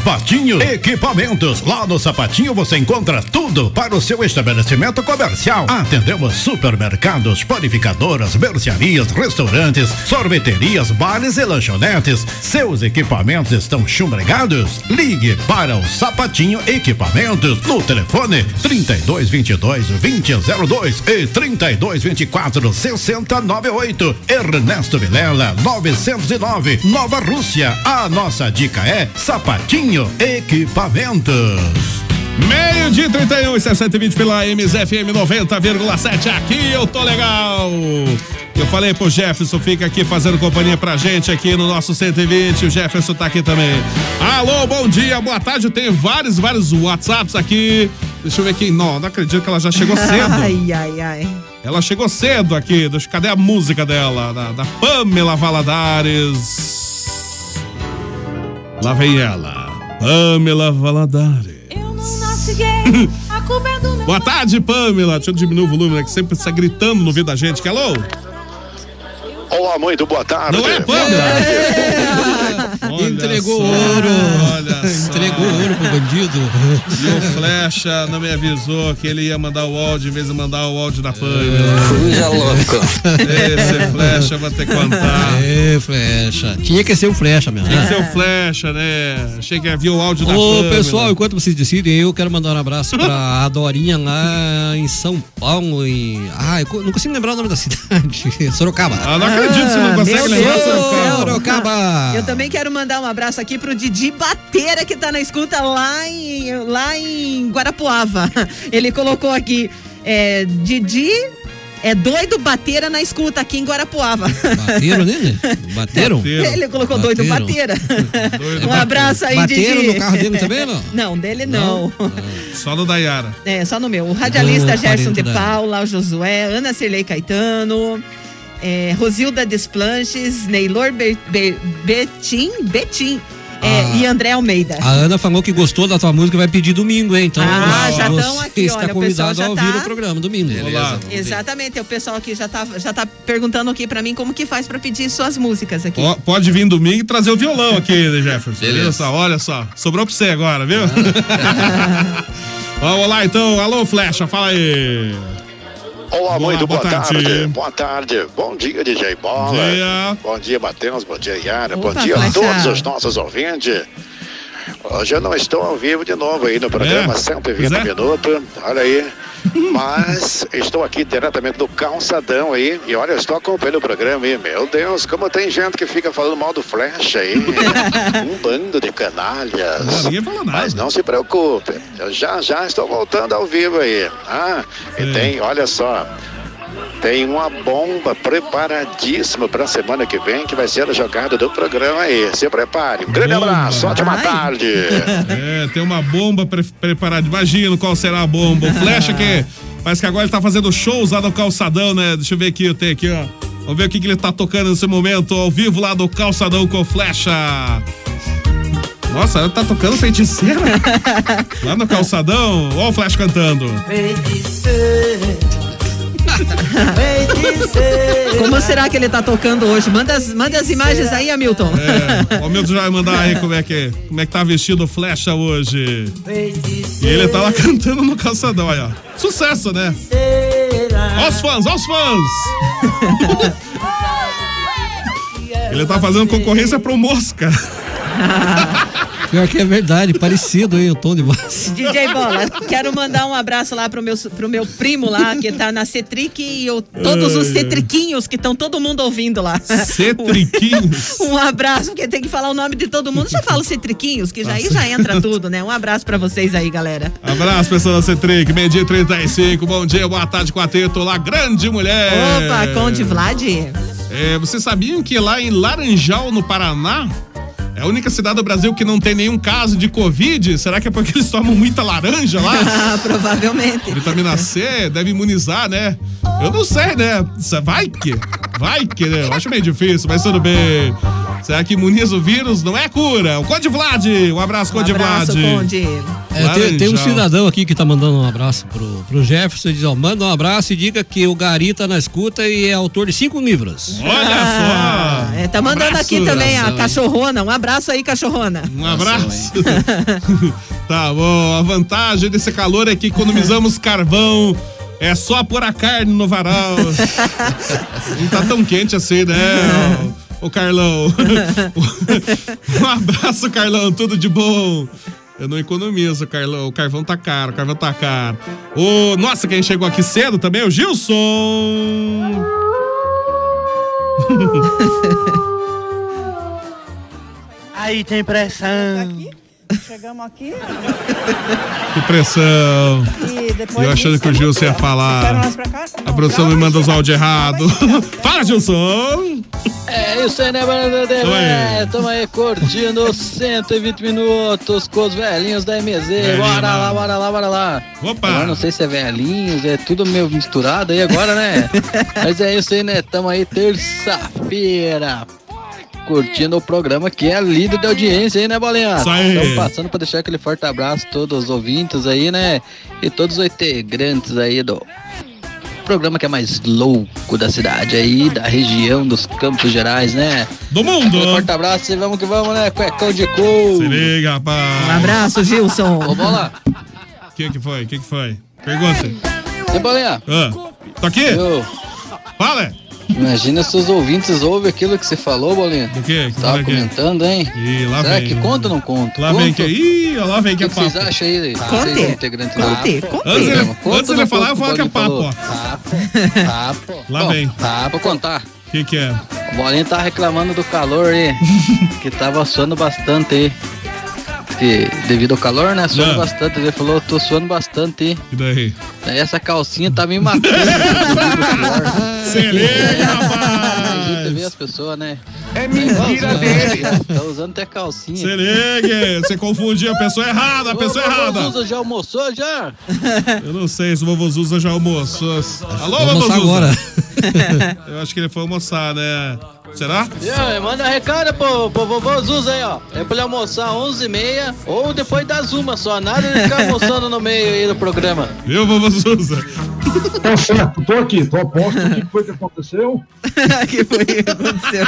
Sapatinho Equipamentos. Lá no Sapatinho você encontra tudo para o seu estabelecimento comercial. Atendemos supermercados, panificadoras, mercearias, restaurantes, sorveterias, bares e lanchonetes. Seus equipamentos estão chumbregados? Ligue para o Sapatinho Equipamentos no telefone 3222 2002 e 3224 6098. Ernesto Vilela 909 Nova Rússia. A nossa dica é Sapatinho Equipamentos. Meio dia 31 e 620 pela MZFM 90,7. Aqui eu tô legal. Eu falei pro Jefferson, fica aqui fazendo companhia pra gente aqui no nosso 120. O Jefferson tá aqui também. Alô, bom dia, boa tarde. Eu tenho vários, vários WhatsApps aqui. Deixa eu ver quem. Não, não acredito que ela já chegou cedo. Ai, ai, ai. Ela chegou cedo aqui. Deixa, cadê a música dela? Da, da Pamela Valadares. Lá vem ela. Pamela Valadares. Eu não nasci gay, a culpa é do meu Boa tarde, Pamela. Deixa eu diminuir o volume, né? Que sempre está gritando no ouvido da gente. Que alô? Olá, muito boa tarde. Não é, Pamela? Olha Entregou só, ouro. Olha só. Entregou Ouro pro bandido. E o Flecha não me avisou que ele ia mandar o áudio em vez de mandar o áudio da Pâmela. Fuja louco. Esse Flecha, vou ter que contar. É, flecha. Tinha que ser o flecha mesmo. Que né? ser o Flecha, né? Achei que havia o áudio da Ô, Pâmela. pessoal, enquanto vocês decidem, eu quero mandar um abraço pra Dorinha lá em São Paulo. Em... Ah, eu não consigo lembrar o nome da cidade. Sorocaba. Ah, não acredito que você não consegue meu lembrar. Sorocaba. Eu também quero mandar um abraço aqui pro Didi Bateira, que tá na escuta lá em, lá em Guarapuava. Ele colocou aqui, é, Didi é doido Bateira na escuta aqui em Guarapuava. Bateram nele? Bateram? Ele colocou doido. Bateira. um abraço aí, Bateram Didi. no carro dele também, não? Não, dele não. Só no Dayara. É, só no meu. O radialista Ah, Gerson de dela. Paula, o Josué, Ana Cirlei Caetano, é, Rosilda Desplanches, Neylor Be Be Betim, Betim é, Ah. e André Almeida. A Ana falou que gostou da tua música e vai pedir domingo, hein? Então, Ah, já você tão aqui, está olha, o convidado pessoal já a ouvir tá- o programa domingo. Olá. Exatamente, o pessoal aqui já tá, já tá perguntando aqui pra mim como que faz pra pedir suas músicas aqui. Ó, Pode vir domingo e trazer o violão aqui, né, Jefferson. Beleza. Só? Olha só. Sobrou pra você agora, viu? Vamos lá então. Alô, Flecha, fala aí. Olá, Boa, muito boa, boa tarde. tarde. Boa tarde. Bom dia, DJ Bola. Bom dia. Bom dia, Matheus. Bom dia, Yara. Opa, Bom dia a todos os nossos ouvintes. Hoje eu não estou ao vivo de novo aí no programa É? 120 Pois é. minutos. Olha aí. Mas estou aqui diretamente do calçadão aí. E olha, eu estou acompanhando o programa aí. Meu Deus, como tem gente que fica falando mal do Flash aí. um bando de canalhas. Não. Mas não se preocupe, eu já já estou voltando ao vivo aí. Ah, e tem, olha só, tem uma bomba preparadíssima para a semana que vem, que vai ser a jogada do programa aí. Se prepare. Um grande Bomba. abraço, ótima Ai. tarde. É, tem uma bomba pre preparada. Imagina qual será a bomba. O Flecha que parece que agora ele tá fazendo shows lá no calçadão, né? Deixa eu ver aqui, eu tenho aqui, ó. Vamos ver o que, que ele tá tocando nesse momento, ao vivo lá do calçadão com o Flecha. Nossa, ele tá tocando feiticeira lá no calçadão. Ó o Flash cantando. Como será que ele tá tocando hoje? Manda as, manda as imagens aí, Hamilton. É, o Milton já vai mandar aí como é que, como é que tá vestido o Flecha hoje. E ele tá lá cantando no calçadão, aí, ó. Sucesso, né? Ó os fãs, ó os fãs! ele tá fazendo concorrência pro Mosca. Pior que é verdade, parecido aí o tom de voz. DJ Bola, quero mandar um abraço lá pro meu, pro meu primo lá, que tá na Cetric e eu- todos os cetriquinhos que estão todo mundo ouvindo lá. Cetriquinhos. Um abraço, porque tem que falar o nome de todo mundo. Já falo cetriquinhos, que já, aí já entra tudo, né? Um abraço pra vocês aí, galera. Abraço, pessoal da Cetric, meio-dia e 35. Bom dia, boa tarde, quarteto lá, grande mulher. Opa, Conde Vlad. É, vocês sabiam que lá em Laranjal, no Paraná, é a única cidade do Brasil que não tem nenhum caso de Covid? Será que é porque eles tomam muita laranja lá? Ah, provavelmente. Vitamina C, deve imunizar, né? Eu não sei, né? Vai que, vai que, né? Eu acho meio difícil, mas tudo bem. Será que imuniza o vírus? Não é cura. O Conde Vlad, um abraço, Um Conde abraço, Vlad. Conde. É, tem, tem um cidadão aqui que tá mandando um abraço pro, pro Jefferson. Ele diz, ó, manda um abraço e diga que o Gari tá na escuta e é autor de cinco livros. Olha Ah, só. é, tá mandando Abraço. aqui também a cachorrona. Um abraço aí, cachorrona. Um abraço. tá bom, a vantagem desse calor é que economizamos carvão. É só pôr a carne no varal. Não tá tão quente assim, né? Ô Carlão. um abraço, Carlão. Tudo de bom. Eu não economizo, Carlão. O carvão tá caro, o carvão tá caro. Ô, nossa, quem chegou aqui cedo também é o Gilson. Aí tem pressão. Chegamos aqui Que pressão. e. Eu achando que o Gilson ia falar. mais pra cá? A produção me manda os áudios errados. Fala, Gilson! É isso aí, né, Oi. Dedé? Tamo aí curtindo 120 minutos com os velhinhos da MZ. Velhinho, Bora lá, bora lá, bora lá. Opa! Agora não sei se é velhinhos, é tudo meio misturado aí agora, né? Mas é isso aí, né? Tamo aí terça-feira. Curtindo o programa que é líder de audiência aí, né, Bolinha? Isso aí. Estamos passando pra deixar aquele forte abraço a todos os ouvintes aí, né? E todos os integrantes aí do programa que é mais louco da cidade aí, da região dos Campos Gerais, né? Do mundo! Um forte abraço e vamos que vamos, né? Cuecão de couro. Se liga, rapaz. Um abraço, Gilson. Ô, bola. O que que foi? O que que foi? Pergunta. Ô, bolinha. Ah, tô aqui? Eu- Fala. Imagina se os ouvintes ouvem aquilo que você falou, Bolinha. Do quê? Que Tava o quê? comentando, hein? Ih, lá Será vem. que conta ou não conta? Lá vem Conta? que Ih, lá vem que é O que vocês papo. acham aí? Conte. Vocês do. Antes ele? Conta antes ele falar, eu falo que é o papo, falou? ó. Papo. Lá Bom, vem. Papo, contar. O que que é? O Bolinha tá reclamando do calor aí, que tava suando bastante aí. Que devido ao calor, né? Suando Não. bastante. Ele falou, tô suando bastante aí. E daí? Essa calcinha tá me matando. Se liga, Você vê rapaz! as pessoas, né? É mentira dele. Tá usando até calcinha. Se liga! Você confundiu a pessoa errada, a pessoa Ô, errada! Zuza, já almoçou já? Eu não sei se o vovô Zuza já almoçou. Alô, vovô Zuza? agora. Eu acho que ele foi almoçar, né? Será? E aí, manda recado pro, pro vovô Zuza aí, ó. É pra ele almoçar 11h30 ou depois das uma só. Nada de ficar almoçando no meio aí do programa. Viu, vovô Zuza? Tá certo, tô aqui, tô aposto. O que foi que aconteceu? que foi que aconteceu?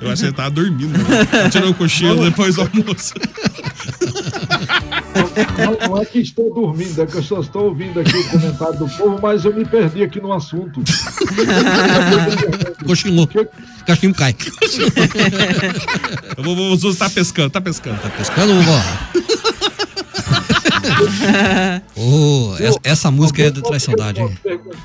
Eu acho que ele tava dormindo. Né? Tirando um cochilo depois do almoço. Não, não é que estou dormindo, é que eu só estou ouvindo aqui o comentário do povo, mas eu me perdi aqui no assunto. Cochilou. Cachimbo cai. O vovô Zuza tá pescando, tá pescando. Tá pescando, vovó. Ô, essa, essa música é de traz saudade?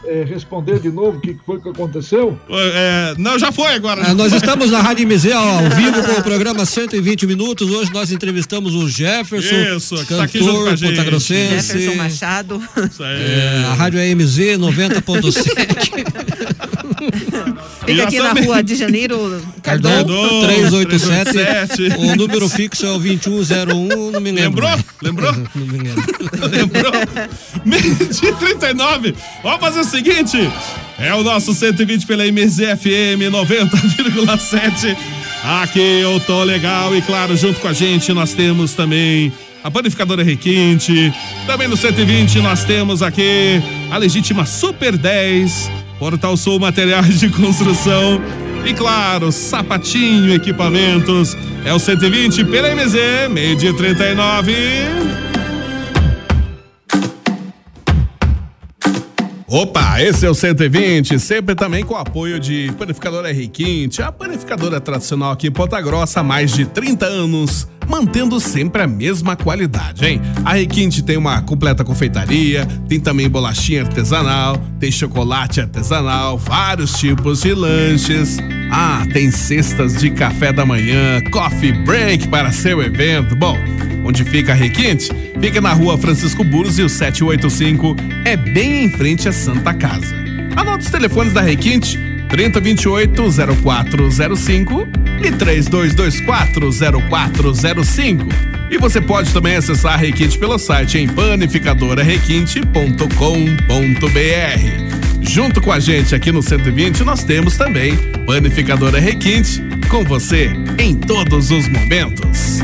É, responder de novo o que foi que aconteceu? É, não, já foi agora. Ah, nós estamos na Rádio MZ ao vivo com o programa 120 Minutos. Hoje nós entrevistamos o Jefferson, Isso, que tá aqui junto com a cantor gente. pontagrossense. Jefferson Machado. Isso aí. É, a Rádio AMZ 90.7. Fica aqui na rua de Janeiro, Cardon. Cardon 387. 387. O número fixo é o 2101. Não me lembro. Lembrou? Lembrou? Não me lembro. Lembrou? Meio-dia 39. Vamos fazer o seguinte: é o nosso 120 pela MZFM 90,7. Aqui eu tô legal e claro, junto com a gente nós temos também a panificadora Requinte. Também no 120 nós temos aqui a legítima Super 10, Portal Sul Materiais de Construção. E claro, Sapatinho Equipamentos. É o 120 pela MZ, meio-dia 39. Opa, esse é o 120, sempre também com o apoio de Panificadora R Quinte, a panificadora tradicional aqui em Ponta Grossa há mais de 30 anos, mantendo sempre a mesma qualidade, hein? A Requinte tem uma completa confeitaria, tem também bolachinha artesanal, tem chocolate artesanal, vários tipos de lanches. Ah, tem cestas de café da manhã, coffee break para seu evento. Bom, onde fica a Requinte? Fica na rua Francisco Burros e o 785 é bem em frente à Santa Casa. Anota os telefones da Requinte 3028 0405 e 3224 0405. E você pode também acessar a Requinte pelo site em panificadorarequinte.com.br. Junto com a gente aqui no 120 nós temos também Panificadora Requinte, com você em todos os momentos.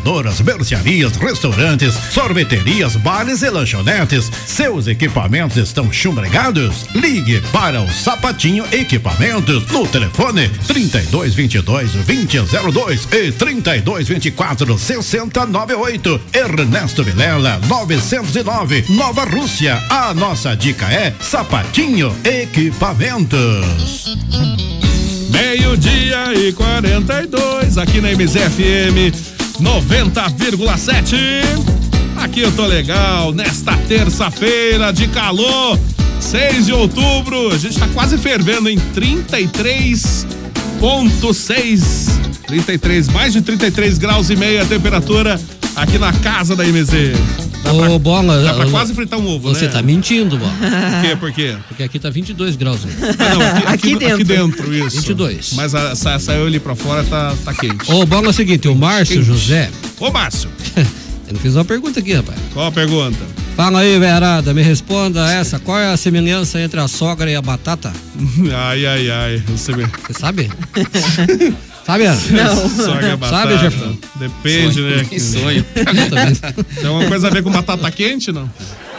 panificadoras, mercearias, restaurantes, sorveterias, bares e lanchonetes. Seus equipamentos estão chumbregados? Ligue para o Sapatinho Equipamentos no telefone 3222 2002 e 3224 6098. Ernesto Vilela 909, Nova Rússia. A nossa dica é Sapatinho Equipamentos. Meio-dia e 42 aqui na MZFM 90,7. Aqui eu tô legal nesta terça-feira de calor, 6 de outubro. A gente tá quase fervendo em 33,6. 33, mais de 33 graus e meio a temperatura aqui na casa da MZ. Dá pra, Ô, Bola, dá pra eu- quase fritar um ovo, Você né? tá mentindo, Bola. Por quê? Por quê? Porque aqui tá 22 graus. Ah, não, aqui, aqui, Aqui aqui dentro. dentro, isso. 22. Mas a, sa, saiu ali pra fora, tá, tá quente. Ô, Bola, é o seguinte, o Márcio Quente. José. Ô, Márcio. Eu não fiz uma pergunta aqui, rapaz. Qual a pergunta? Fala aí, Verada, me responda essa. Qual é a semelhança entre a sogra e a batata? Ai, ai, ai. Você, me... Você sabe? sabe, Ana? Sogra batata. Sabe, Jefferson? Depende, Sonho. né? Que sonho. Tem alguma coisa a ver com batata quente, não?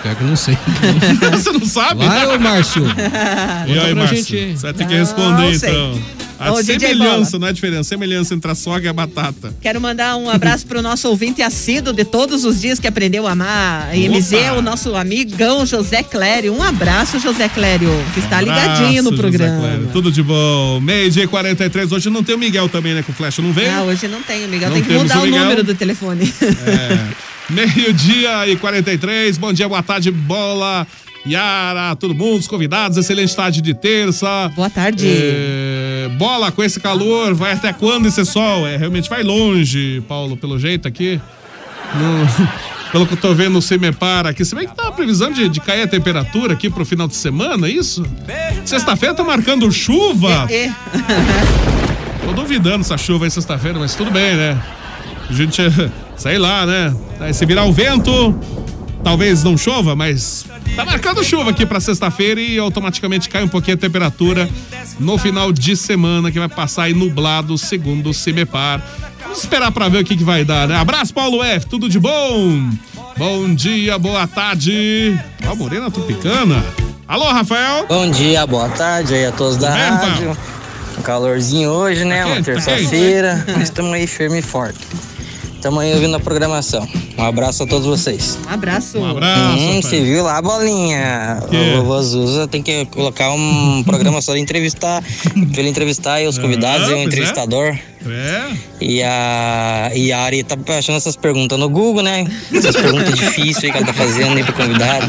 Pior que eu não sei. Você não sabe? Vai, ô Márcio. E aí, Márcio? gente. Você vai ter que Não responder, sei. então. A Ô, semelhança, não é a diferença. Semelhança entre a sogra e a batata. Quero mandar um abraço pro nosso ouvinte assíduo de todos os dias que aprendeu a amar a MZ, Opa! o nosso amigão José Clério. Um abraço, José Clério, que está Abraço, ligadinho no José programa. Clério. Tudo de bom. Meio dia e 43. Hoje não tem o Miguel também, né? Com flecha não veio? Ah, hoje não tem, Miguel. Não tem que mudar o o, número do telefone. É. Meio-dia e 43. Bom dia, boa tarde, bola. Yara, todo mundo, os convidados, excelente tarde de terça. Boa tarde. É, bola com esse calor, vai até quando esse sol? É, realmente vai longe, Paulo, pelo jeito aqui. Não- pelo que eu tô vendo no Semepar aqui, se bem que tá a previsão de, de cair a temperatura aqui pro final de semana, é isso? Sexta-feira tá marcando chuva. É. Tô duvidando essa chuva aí sexta-feira, mas tudo bem, né? A gente, sei lá, né? Aí se virar o vento, talvez não chova, mas tá marcando chuva aqui pra sexta-feira e automaticamente cai um pouquinho a temperatura no final de semana, que vai passar aí nublado, segundo o Cimepar. Vamos esperar pra ver o que, que vai dar, né? Abraço, Paulo F, tudo de bom? Bom dia, boa tarde. Ó, Morena Tropicana. Alô, Rafael? Bom dia, boa tarde aí a todos da bem, rádio. Um calorzinho hoje, né? Uma quente, tá terça-feira, mas estamos aí firme e forte. Estamos aí ouvindo a programação. Um abraço a todos vocês. Um abraço. Um abraço. Hum, você viu lá a bolinha? Que? O vovô Zuza tem que colocar um programa só de entrevistar. Pra ele entrevistar aí os convidados Ah, e o pois é. É. E a, e a Ari tá achando essas perguntas no Google, né? Essas perguntas difíceis aí que ela tá fazendo aí pro convidado.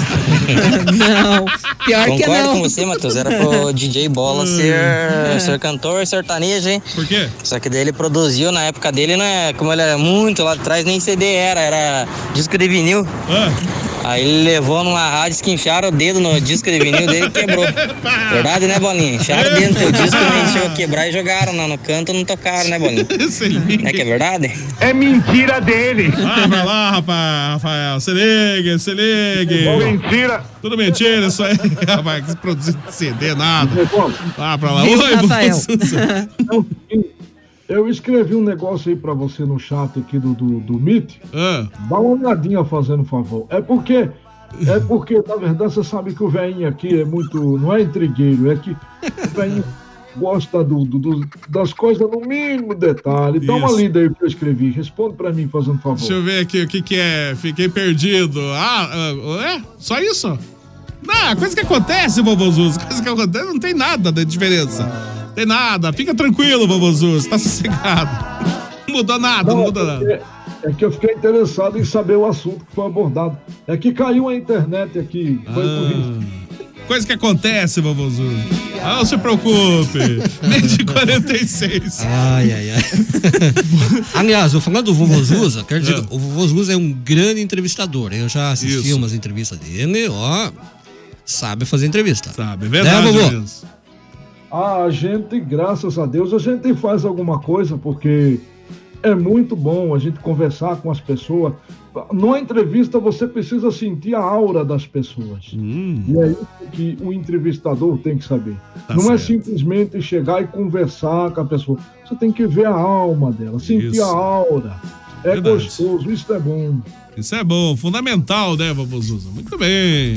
Não, pior que Concordo não. com você, Matheus. Era pro DJ Bola ser, ser cantor sertanejo, hein? Por quê? Só que daí ele produziu na época dele, né? Como ele era muito lá atrás, nem CD era, era disco de vinil. Aí ele levou numa rádio que enfiaram o dedo no disco de vinil dele e quebrou. Verdade, né, Bolinha? Enfiaram o dedo no teu disco, mas encheu a quebrar e jogaram lá no canto, não tocaram, né, Bolinha? Não é que é verdade? É mentira dele. Ah, vai lá, rapaz, Rafael. Se ligue, se ligue. Mentira. Tudo mentira, isso aí. Rapaz, que produzir CD, nada. Ah, pra lá. Oi, Rafael? Eu escrevi um negócio aí pra você no chat aqui do, do, do Meet. Ah. Dá uma olhadinha fazendo favor. É porque, é porque, na verdade, você sabe que o velhinho aqui é muito. Não é intrigueiro, é que o velhinho gosta do, do- das coisas no mínimo detalhe. Dá uma lida aí que eu escrevi. Responde pra mim, fazendo favor. Deixa eu ver aqui o que que é. Fiquei perdido. Ah, ah, é? Só isso? Não, coisa que acontece, Bobozuzo. Coisa que acontece, não tem nada de diferença. Tem nada. Fica tranquilo, Bobozuzo. Tá sossegado. Não mudou nada, não, Não, mudou é nada. É que eu fiquei interessado em saber o assunto que foi abordado. É que caiu a internet aqui. Foi isso. Coisa que acontece, Bobozuzo. Ah, não se preocupe. Meio de 46. Ai, ai, ai. Aliás, eu falando do Vovô Zuza, quero dizer que o Vovô Zuza é um grande entrevistador. Eu já assisti Isso. umas entrevistas dele, ó. Sabe fazer entrevista. Sabe, é verdade verdade Né, vovô? mesmo. A gente, graças a Deus, a gente faz alguma coisa porque é muito bom a gente conversar com as pessoas. Numa entrevista você precisa sentir a aura das pessoas. E é isso que o entrevistador tem que saber. Tá Não é certo. simplesmente chegar e conversar com a pessoa. Você tem que ver a alma dela, sentir Isso. a aura. É Verdade. gostoso, isso é bom. Isso é bom, fundamental, né, Vapozuza? Muito bem.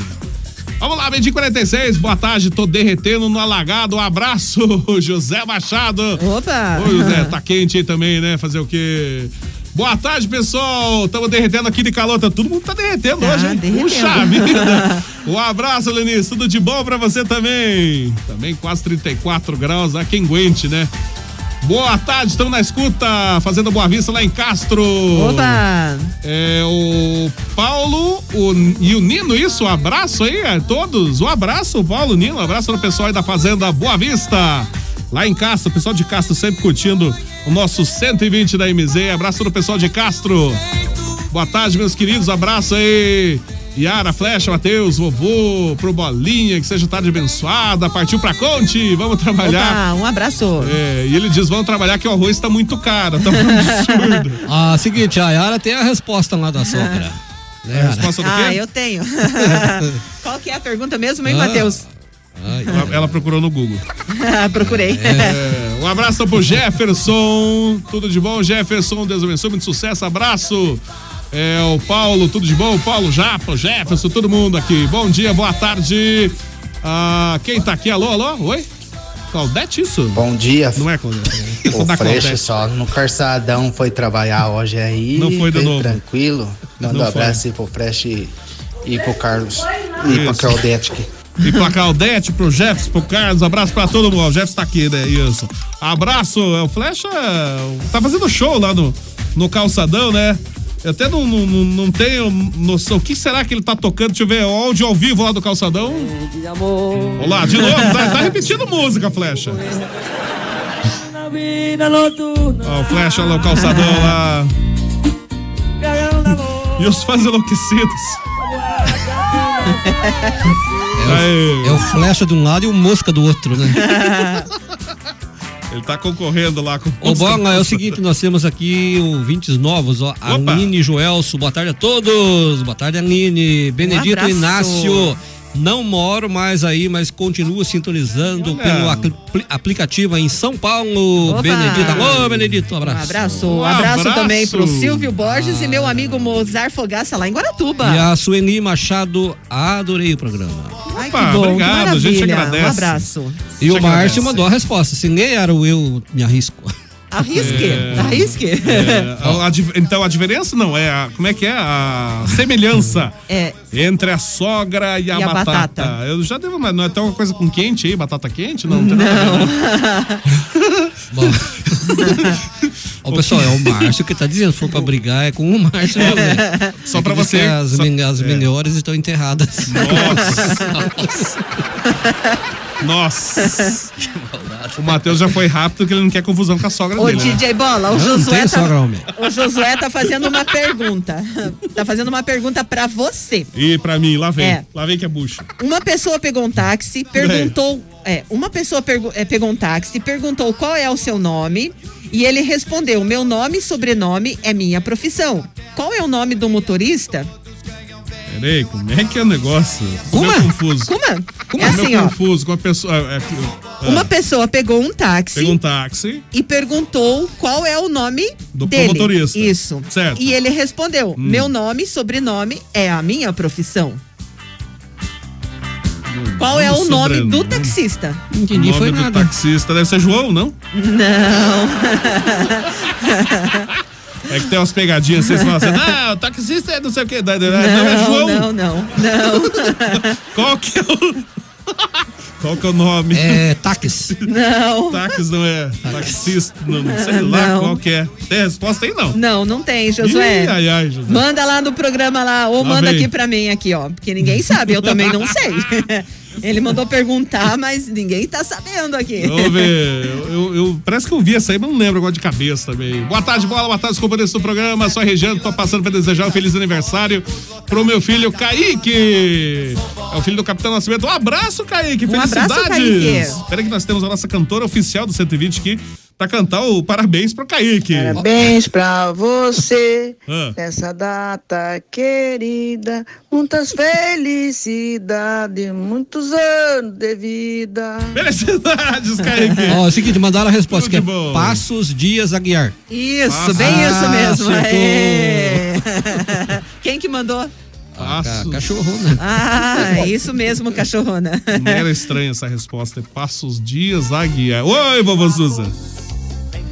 Vamos lá, meio 46, boa tarde, tô derretendo no alagado, um abraço, José Machado. Opa! Ô, José, tá quente aí também, né? Fazer o quê? Boa tarde, pessoal. Estamos derretendo aqui de calor. Tá, todo mundo tá derretendo Tá hoje, hein? derretendo. Puxa vida. Um abraço, Lenice. Tudo de bom pra você também. Também quase 34 graus. Há quem aguente, né? Boa tarde, estamos na escuta, fazendo Boa Vista lá em Castro. Opa! É o Paulo o, e o Nino, isso, um abraço aí a todos. Um abraço, Paulo, Nino, um abraço pro pessoal aí da Fazenda Boa Vista. Lá em Castro, o pessoal de Castro sempre curtindo o nosso 120 da MZ. Abraço pro pessoal de Castro. Boa tarde, meus queridos, abraço aí. Yara, Flecha, Matheus, vovô, pro Bolinha, que seja tarde abençoada. Partiu pra Conte, vamos trabalhar. Opa, um abraço. É, e ele diz: vamos trabalhar que o arroz tá muito caro, tá um absurdo. Ah, seguinte, a Yara tem a resposta lá da sogra. Né, Yara? resposta do Ah, quê? eu tenho. Qual que é a pergunta mesmo, hein, Ah. Matheus? Ela, ela procurou no Google. Procurei. É, um abraço pro Jefferson. Tudo de bom, Jefferson? Deus abençoe, muito sucesso. Abraço. É, o Paulo, tudo de bom? Paulo Japa, Jefferson, todo mundo aqui. Bom dia, boa tarde. Ah, quem tá aqui? Alô, alô? Oi? Claudete, isso? Bom dia. Não é Claudete. Essa O da Claudete. só no Carçadão foi trabalhar hoje aí. Não foi de novo. tranquilo. Manda um abraço aí pro Fresh e, pro Carlos. E pra Isso. Claudete. aqui. E pra Claudete, pro Jefferson, pro Carlos, abraço pra todo mundo. O Jefferson tá aqui, né? Isso. Abraço, é o Flecha tá fazendo show lá no, no calçadão, né? Eu até não, não, não- não tenho noção. O que será que ele tá tocando? Deixa eu ver, áudio ao vivo lá do calçadão. Vamos lá, de novo, tá, tá repetindo música, Flecha. Ó, o Flecha lá, o calçadão lá. E os fãs enlouquecidos. É o flecha de um lado e o mosca do outro, né? Ele tá concorrendo lá com Ô, Bola, é o seguinte, nós temos aqui ouvintes novos, ó. Aline Joelso, boa tarde a todos. Boa tarde, Aline. Benedito abraço. Inácio. Não moro mais aí, mas continuo sintonizando Olha. pelo apli- aplicativo em São Paulo. Opa. Benedito, alô, Benedito, um abraço. Um abraço. Um abraço, também pro Silvio Borges e meu amigo Mozart Fogaça lá em Guaratuba. E a Sueni Machado, adorei o programa. Ai, que bom, obrigado, que a gente maravilha. agradece. Um abraço. E o Márcio mandou a resposta. Se nem era o eu, me arrisco. Arrisque, É. arrisque. É, a- a então a diferença não é a, como é que é a semelhança É. entre a sogra e a, E a batata. batata. Eu já devo, mas não é até uma coisa com quente aí, batata quente, não, não tem nada a ver, né? Ô, pessoal, é o Márcio que tá dizendo. Se for pra brigar, é com o Márcio. né? Só Ele pra você- As, só- as é. melhores estão enterradas. Nossa. O Matheus já foi rápido porque ele não quer confusão com a sogra Ô, dele. né? DJ Bola, o Não, não Josué, tá, sogra, homem. o Josué tá fazendo uma pergunta. Tá fazendo uma pergunta pra você. E pra mim, lá vem. É. Lá vem que é bucha. Uma pessoa pegou um táxi, perguntou. É, uma pessoa pergu- é, pegou um táxi, perguntou qual é o seu nome. E ele respondeu: Meu nome e sobrenome é minha profissão. Qual é o nome do motorista? Peraí, como é que é o negócio? Como? Meio confuso. Como? Como é assim, ó. confuso com a pessoa. é, é, Uma pessoa pegou um táxi Pegou um táxi. e perguntou qual é o nome Do dele. motorista. Isso. Certo. E ele respondeu: Hum. Meu nome e sobrenome é a minha profissão. Qual é o Nome e nome do taxista? Entendi, nome foi do taxista deve ser João, não? Não. É que tem umas pegadinhas assim, você fala assim, não, o taxista é não sei o que. Não, é João. Não, não, não. Qual que é o. Qual que é o nome? É táxi. Não. Táxi não é taxista, não, não sei lá Não. qual que é. Tem resposta aí não? Não, não tem, Josué. Ih, ai, ai, Josué. Manda lá no programa lá, ou Lá manda vem. aqui pra mim aqui, ó. Porque ninguém sabe, eu também não sei. Ele mandou perguntar, mas ninguém tá sabendo aqui. Vamos ver. Eu, eu- eu- parece que eu vi essa aí, mas não lembro agora de cabeça também. Boa tarde, bola. Boa tarde, os companheiros do programa. Sou a Regiane, tô passando pra desejar um feliz aniversário pro meu filho Kaique. É o filho do Capitão Nascimento. Um abraço, Kaique. Um Felicidades. abraço, Kaique. Espera que nós temos a nossa cantora oficial do 120 aqui pra cantar o parabéns pro Kaique. Parabéns pra você Ah. nessa data querida. Muitas felicidades, muitos anos de vida. Felicidades, Kaique. Ó, é o seguinte, mandaram a resposta que é. Passos Dias Aguiar. Isso, bem Ah, isso mesmo. Aê. Quem que mandou? Passos. Cachorrona. Ah, é isso mesmo, cachorrona. Não era estranha essa resposta. É Passos Dias Aguiar. Oi, vovô Suza.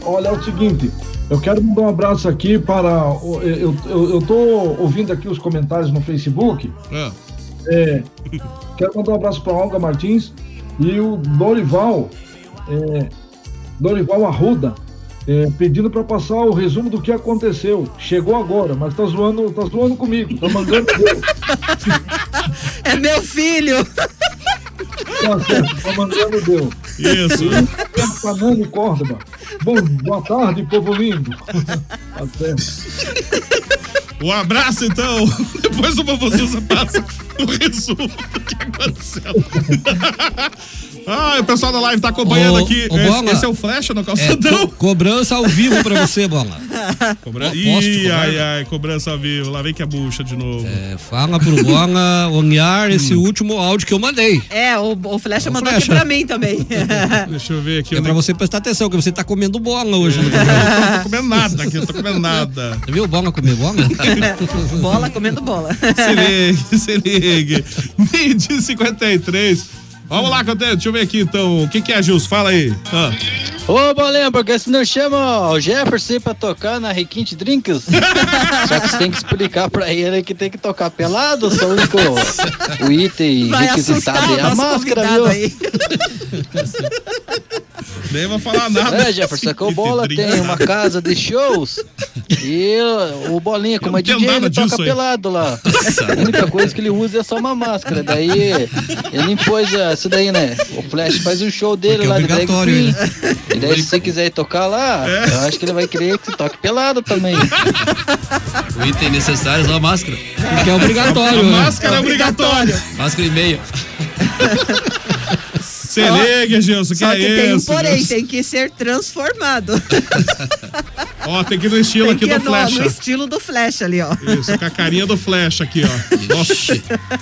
Olha, é o seguinte, eu quero mandar um abraço aqui para. Eu, eu, eu tô ouvindo aqui os comentários no Facebook. Ah. É, quero mandar um abraço para Olga Martins e o Dorival, é, Dorival Arruda, é, pedindo para passar o resumo do que aconteceu. Chegou agora, mas tá zoando, tá zoando comigo, tá mandando. É meu filho. Tá certo, tá mandando Deus. Isso. E Panani Córdoba. Bom, boa tarde, povo lindo. Certo. Um abraço, então. Depois o vovô Suza passa o resumo do que aconteceu. Ah, o pessoal da live tá acompanhando Ô, aqui. ô, esse, Bola. esse é o Flecha no É, calçadão. co- cobrança ao vivo pra você, Bola. Cobra... Posso te Ih, cobrar? ai, ai, cobrança ao vivo. Lá vem que é bucha de novo. É, fala pro Bola olhar esse último áudio que eu mandei. É, o, o Flecha Ô, mandou Flecha. aqui pra mim também. Deixa eu ver aqui. É pra você prestar atenção, que você tá comendo bola hoje. Eu não tô comendo nada aqui, eu tô comendo nada. Você viu bola comer bola? bola comendo bola. Se ligue, se ligue. Mid 53. Vamos lá, Cantê, deixa eu ver aqui então. O que, que é, Gilson? Fala aí. Ah. Ô, Bolinha, porque se não chama o Jefferson pra tocar na Requinte Drinks? Só que você tem que explicar pra ele que tem que tocar pelado, só o único o item Vai requisitado é a máscara, viu? Nem vou falar nada. É, Jefferson, que o Bola tem uma casa de shows e o Bolinha, como é DJ, ele toca aí. pelado lá. A única coisa que ele usa é só uma máscara. Daí ele impôs ah, isso daí, né? O Flash faz um show dele Porque é lá de drag obrigatório, queen. né? E daí, se você quiser ir tocar lá, É. eu acho que ele vai querer que você toque pelado também. O item necessário é só a máscara. Porque é obrigatório. A né? máscara é obrigatória. Máscara e meia. Se liga, Gilson, que é que tem um isso? porém, Gilson? tem que ser transformado. Ó, tem que ir no estilo Tem aqui do no, Flecha. no estilo do Flash ali, ó. Isso, com a carinha do Flash aqui, ó. Nossa,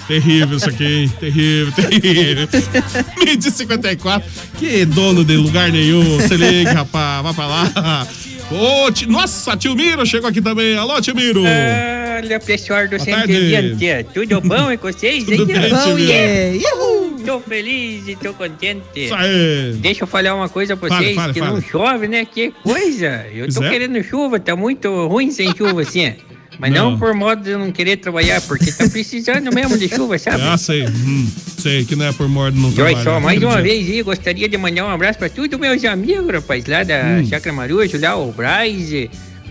terrível isso aqui, hein? Terrível, terrível. Mid 54, que dono de lugar nenhum. Se liga, rapaz, vai pra lá. Ô, ti- Nossa, tio Miro chegou aqui também. Alô, tio Miro. Olha, pessoal do. 120, tudo bom com vocês? Tudo bem, Bom, tio Miro. yeah. Tô feliz e tô contente. Isso aí. Deixa eu falar uma coisa pra vocês, fale, que fale. não chove, né? Que coisa! Eu tô é. querendo chuva, tá muito ruim sem chuva, assim. Mas não. Não. por modo de não querer trabalhar, porque tá precisando mesmo de chuva, sabe? Ah, sei. Hum, sei que não é por morte não E olha trabalhar. só, mais uma vez aí, gostaria de mandar um abraço pra todos meus amigos, rapaz, lá da Hum. Chácara Marujo, lá, o Braz,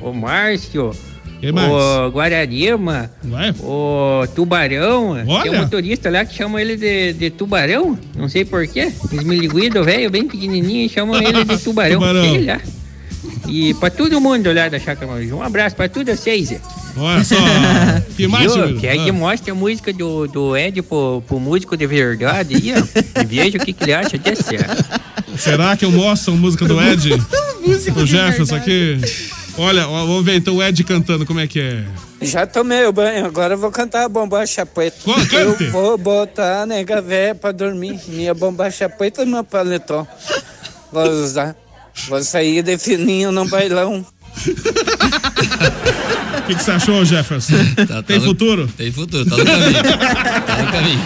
o Márcio, Quem mais? o Guararema, Vai? o Tubarão. Tem Olha. um motorista lá que chama ele de, de Tubarão, não sei porquê. Esmiliguido, velho, bem pequenininho, e chamam ele de Tubarão. Tubarão. Sei lá. E pra todo mundo lá da Chácara um abraço pra todos vocês. Olha só. Que mais, Viu? Que aí Ah. mostra a música do, do Ed pro, pro músico de verdade aí, ó. E veja o que, que ele acha desse. Será que eu mostro a música do Ed? o Jefferson aqui. Olha, vamos ver então o Ed cantando como é que é. Já tomei o banho, agora eu vou cantar a bombacha preta. cante. Eu vou botar a nega véia pra dormir. Minha bombacha preta no meu paletó. Vou usar. Vou sair de fininho no bailão. O que, que você achou, Jefferson? Tá- Tem tá no- futuro? Tem futuro, tá no caminho. tá no caminho.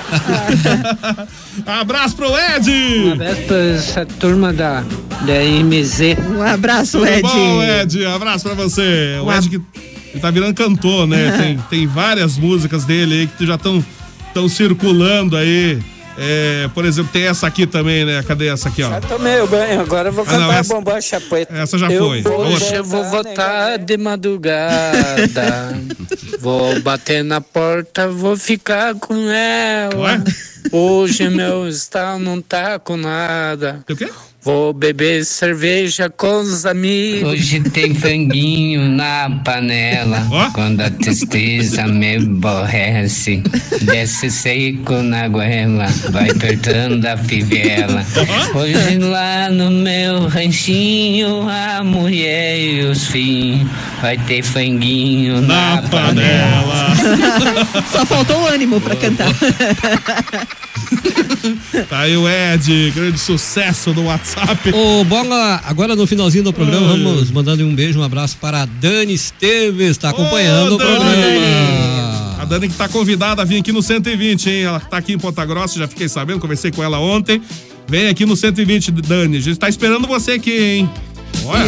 Abraço pro Ed! Um abraço pra essa turma da, da MZ. Um abraço, Tudo Ed. bom, Ed? Abraço pra você. O Ed que ele tá virando cantor, né? Tem, tem várias músicas dele aí que já estão tão circulando aí. É, por exemplo, tem essa aqui também, né? Cadê essa aqui, ó? Já tomei o banho, agora eu vou Ah, cantar não, essa- a bombacha preta. essa já eu foi. Hoje eu vou votar de madrugada. vou bater na porta, vou ficar com ela. Hoje meu estado não tá com nada. O quê? Vou beber cerveja com os amigos. Hoje tem franguinho na panela. Quando a tristeza me aborrece, desce seco na goela, vai apertando a fivela. Hoje lá no meu ranchinho, a mulher e os filhos, vai ter franguinho na, panela. Só faltou o ânimo pra cantar. Tá aí o Ed, grande sucesso no WhatsApp. Ô, Bola, agora no finalzinho do programa, vamos mandando um beijo, um abraço para a Dani Esteves, tá acompanhando o programa. A Dani que tá convidada a vir aqui no 120, hein? Ela tá aqui em Ponta Grossa, já fiquei sabendo, conversei com ela ontem. Vem aqui no 120, Dani. A gente tá esperando você aqui, hein?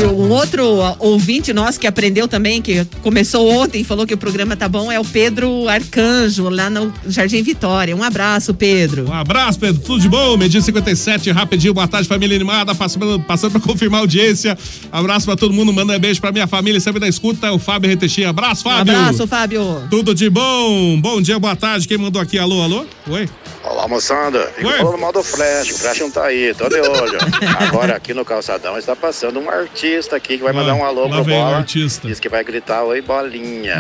E um outro ouvinte nosso que aprendeu também, que começou ontem, falou que o programa tá bom, é o Pedro Arcanjo, lá no Jardim Vitória. Um abraço, Pedro. Um abraço, Pedro. Tudo de bom? Medir 57, rapidinho. Boa tarde, família animada. Passando, passando pra confirmar a audiência. Abraço pra todo mundo. Manda um beijo pra minha família, sempre da escuta. O Fábio RTX. Abraço, Um Fábio. abraço, Fábio. Tudo de bom? Bom dia, boa tarde. Quem mandou aqui? Alô, alô? Oi? Olá, moçada. Fica Oi. falando mal do Flash. O Flash não tá aí, tô de olho. Agora aqui no calçadão está passando um artista aqui que vai mandar um alô pro Bola. artista. Diz que vai gritar oi, bolinha.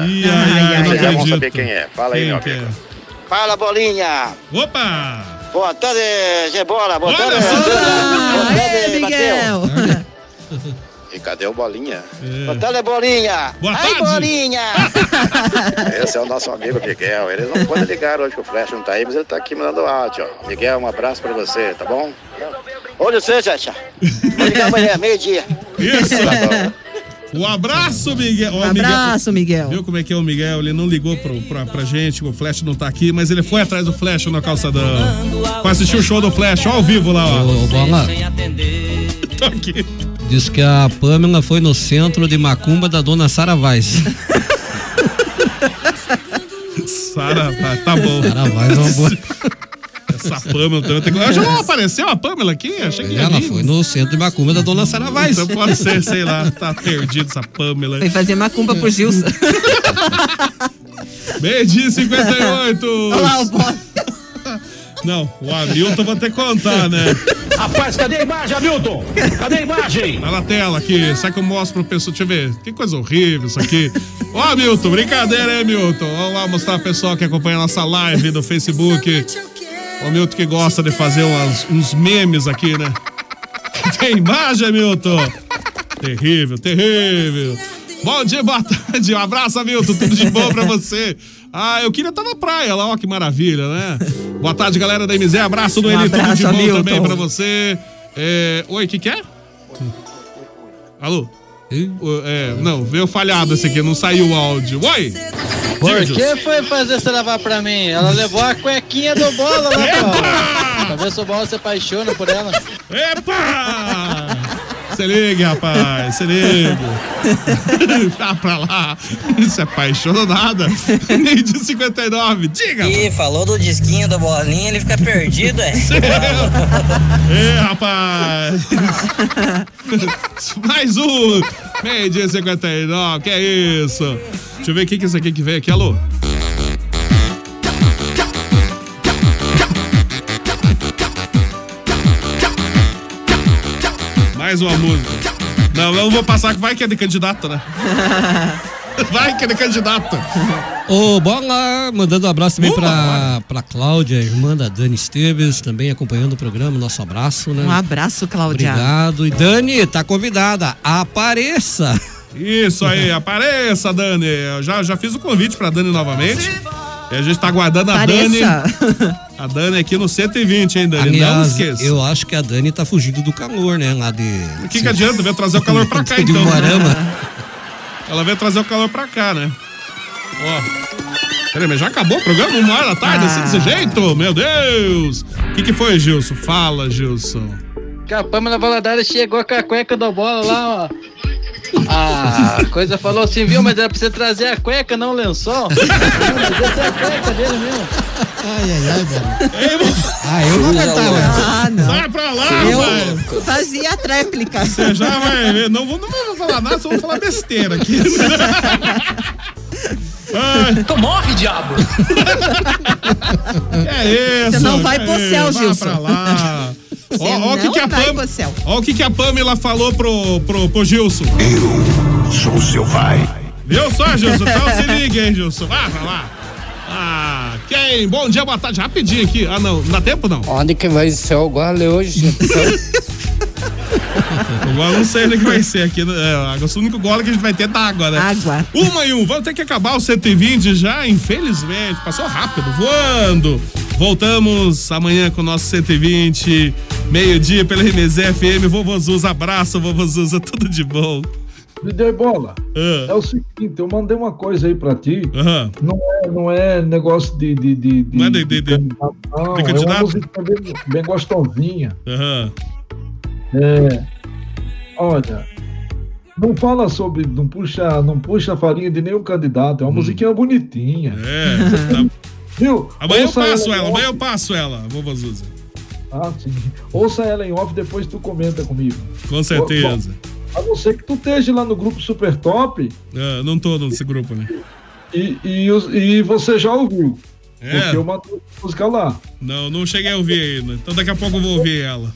Mas já vão saber quem é. Fala aí, Quem meu que é? amigo. Fala, bolinha. Opa! Boa tarde, Gebola. Boa tarde. Boa tarde. Miguel. Cadê o bolinha? Boa tarde, bolinha. Boa Ai, tarde. bolinha. Esse é o nosso amigo Miguel. Ele não pode ligar hoje que o Flash não tá aí, mas ele tá aqui mandando áudio. ó. Miguel, um abraço pra você, tá bom? Olha você, Chacha. Vou ligar amanhã, meio-dia. Isso! Tá Um abraço, Miguel. Um abraço, Miguel. Viu como é que é o Miguel? Ele não ligou pro, pra, pra gente, o Flash não tá aqui, mas ele foi atrás do Flash no calçadão. Foi assistir o show do Flash, ó, ao vivo lá, ó. Ô, Bola, Tô aqui. Diz que a Pamela foi no centro de Macumba da dona Sara Vaz. Sara, tá, tá bom. Sara Vaz é uma boa. Essa Pamela também tem que. Ah, Já não apareceu a Pamela aqui? Achei que ia Ela foi no centro de Macumba da dona Sara Vaz. Então pode ser, sei lá, tá perdido essa Pamela. Foi fazer macumba pro Gilson. Meio-dia e 58. Olha lá o Bola. Não, o Hamilton vou ter que contar, né? Rapaz, cadê a imagem, Hamilton? Cadê a imagem? Tá na tela aqui. Será que eu mostro pro pessoal? Deixa eu ver. Que coisa horrível isso aqui. Ó, Milton, brincadeira, hein, Milton? Vamos lá mostrar pro pessoal que acompanha a nossa live no Facebook. O Milton que gosta de fazer umas- uns memes aqui, né? Tem imagem, Milton? Terrível, terrível. Bom dia, boa tarde. Um abraço, Milton. Tudo de bom pra você. Ah, eu queria estar na praia lá, ó, que maravilha, né? Boa tarde, galera da MZ. Abraço do Um Eli, tudo de bom também pra você. É, Oi, o que que é? Alô? É, não, veio falhado esse aqui, não saiu o áudio. Oi! Por Diga, que foi fazer você lavar pra mim? Ela levou a cuequinha do bola lá pra, pra ver se o bola se apaixona por ela. Epa! Se ligue, rapaz, se ligue. Tá pra lá. Não se apaixona nada. Nem de 59, diga! Ih, falou do disquinho da bolinha, ele fica perdido, é? Ê, rapaz! Mais um! Meio dia 59, que é isso? Deixa eu ver o que que é isso aqui que veio aqui, alô? Mais uma música. Não, eu não vou passar que vai que é de candidato, né? Vai que é de candidato. Ô, Bola, mandando um abraço também pra, pra Cláudia, irmã da Dani Esteves, também acompanhando o programa. Nosso abraço, né? Um abraço, Cláudia. Obrigado. E Dani, tá convidada. Apareça. Isso aí, apareça, Dani. Eu já, já fiz o convite pra Dani novamente. E a gente tá aguardando a Dani. A Dani aqui no 120, hein, Dani? não Aliás, esqueça. eu acho que a Dani tá fugindo do calor, né? Lá de. O que, que adianta? Veio trazer o calor pra cá, De então. Moarama. Ela veio trazer o calor pra cá, né? Ó. Peraí, mas já acabou o programa? Uma hora da tarde, assim, desse jeito? Meu Deus! O que, que foi, Gilson? Fala, Gilson. Que a Pamela Valadares chegou com a cueca do bola lá, ó. A coisa falou assim, viu? Mas era pra você trazer a cueca, não o lençol. Essa é a cueca dele mesmo. Ai, ai, ai, velho. Ah, eu não aguentava. Ah, não. Sai pra lá, Eu rapaz! fazia a tréplica. Você já vai ver. Não vou, não vou falar nada, só vou falar besteira aqui. Ai. Tu morre, diabo! É isso. Você não vai é pro céu, isso, Gilson. Vá pra lá. Ó, ó o que, que a Pam, céu. ó o que, que a Pamela falou pro, pro, pro Gilson. Eu sou seu pai. Viu só, Gilson? Então se liga, hein, Gilson. Vai, vai lá. Ah, quem? Bom dia, boa tarde. Rapidinho aqui. Ah, não. Não dá tempo, não? Onde que vai ser o gole hoje? Agora eu não sei onde que vai ser aqui. né? É, agora o único gole que a gente vai ter é d'água, né? Água. Uma e um. Vamos ter que acabar o 120 já, infelizmente. Passou rápido, voando. Voltamos amanhã com o nosso 120, meio-dia pela RMZ FM. Vovozuza, abraço, Vovozuza, tudo de bom. DJ Bola, é o seguinte, eu mandei uma coisa aí pra ti. Não, é, não é negócio de. de, de, de Não é de- de- de- candidato, não, de é uma candidato? música bem, bem gostosinha. Aham. É, olha, não fala sobre. Não puxa, não puxa a farinha de nenhum candidato. É uma musiquinha bonitinha. É, tá. Viu? Amanhã eu Ouça passo em ela, off. amanhã eu passo ela, Vovozuza. Ah, sim. Ouça ela em off depois tu comenta comigo. Com certeza. A não ser que tu esteja lá no grupo Super Top Ah, não tô nesse grupo, né? e, e, e você já ouviu. É. Porque eu mandei música lá. Não, não cheguei a ouvir ainda. Então daqui a pouco eu vou ouvir ela.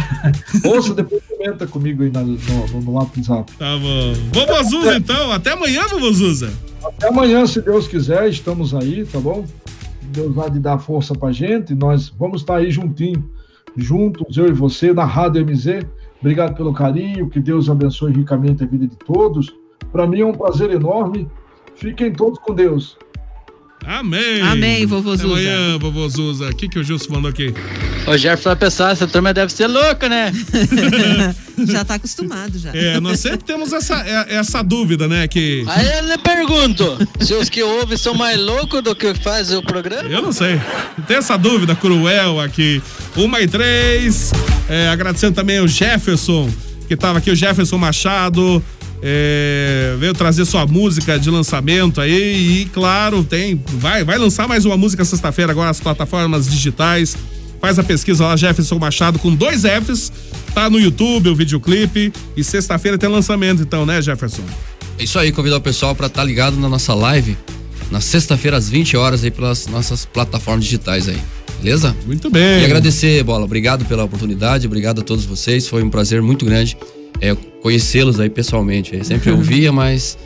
Ouça, depois comenta comigo aí na- no, no, WhatsApp. Tá bom. Vovozuza, então. Até amanhã, Vovozuza. Até amanhã, se Deus quiser, estamos aí, tá bom? Deus vai dar força pra gente. Nós vamos estar aí juntinho, juntos, eu e você, na Rádio MZ. Obrigado pelo carinho, que Deus abençoe ricamente a vida de todos. Para mim é um prazer enorme. Fiquem todos com Deus. Amém. Amém, Vovozuza. Até amanhã, Vovozuza. O que, que o Gilson mandou aqui? Ô, Jefferson vai pensar, essa turma deve ser louca, né? já tá acostumado já. É, nós sempre temos essa, é- essa dúvida, né? Que. Aí eu lhe pergunto, se os que ouvem são mais loucos do que fazem o programa? Eu não sei. Tem essa dúvida cruel aqui. Uma e três. É, agradecendo também o Jefferson, que tava aqui, o Jefferson Machado. É, veio trazer sua música de lançamento aí. E claro, tem. Vai, vai lançar mais uma música sexta-feira agora nas plataformas digitais. Faz a pesquisa lá, Jefferson Machado, com dois Fs. Tá no YouTube o videoclipe. E sexta-feira tem lançamento, então, né, Jefferson? É isso aí, convidar o pessoal pra estar ligado na nossa live na sexta-feira às 20 horas aí pelas nossas plataformas digitais aí. Beleza? Muito bem. E agradecer, Bola. Obrigado pela oportunidade, obrigado a todos vocês. Foi um prazer muito grande é, conhecê-los aí pessoalmente. Eu sempre ouvia, mas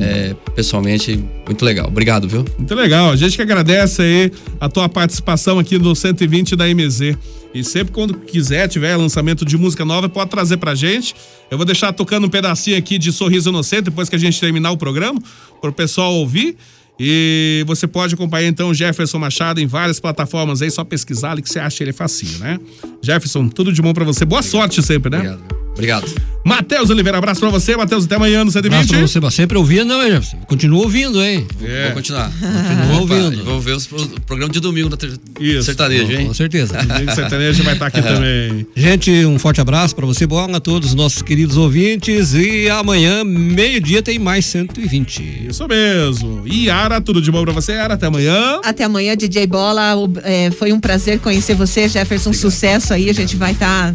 é, pessoalmente, muito legal. Obrigado, viu? Muito legal. A gente que agradece aí a tua participação aqui no 120 da MZ. E sempre quando quiser, tiver lançamento de música nova, pode trazer pra gente. Eu vou deixar tocando um pedacinho aqui de Sorriso Inocente depois que a gente terminar o programa, pro pessoal ouvir. E você pode acompanhar então o Jefferson Machado em várias plataformas aí, só pesquisar ali que você acha ele facinho, né? Jefferson, tudo de bom pra você. Boa sorte sempre, né? Obrigado. Matheus Oliveira, abraço pra você. Matheus, até amanhã no Abraço 120. pra você, mas sempre ouvindo, não, hein, Jefferson? Continua ouvindo, hein? É. Vou continuar. Continua ouvindo. Vou ver os pro- o programa de domingo na ter... Isso. sertanejo, hein? Com certeza. Domingo sertanejo vai estar aqui também. Gente, um forte abraço pra você, bola, a todos os nossos queridos ouvintes. E amanhã, meio-dia, tem mais 120. Isso mesmo. E Yara, tudo de bom pra você, Yara? Até amanhã. Até amanhã, DJ Bola. O- é, foi um prazer conhecer você, Jefferson. Sucesso aí. A gente vai estar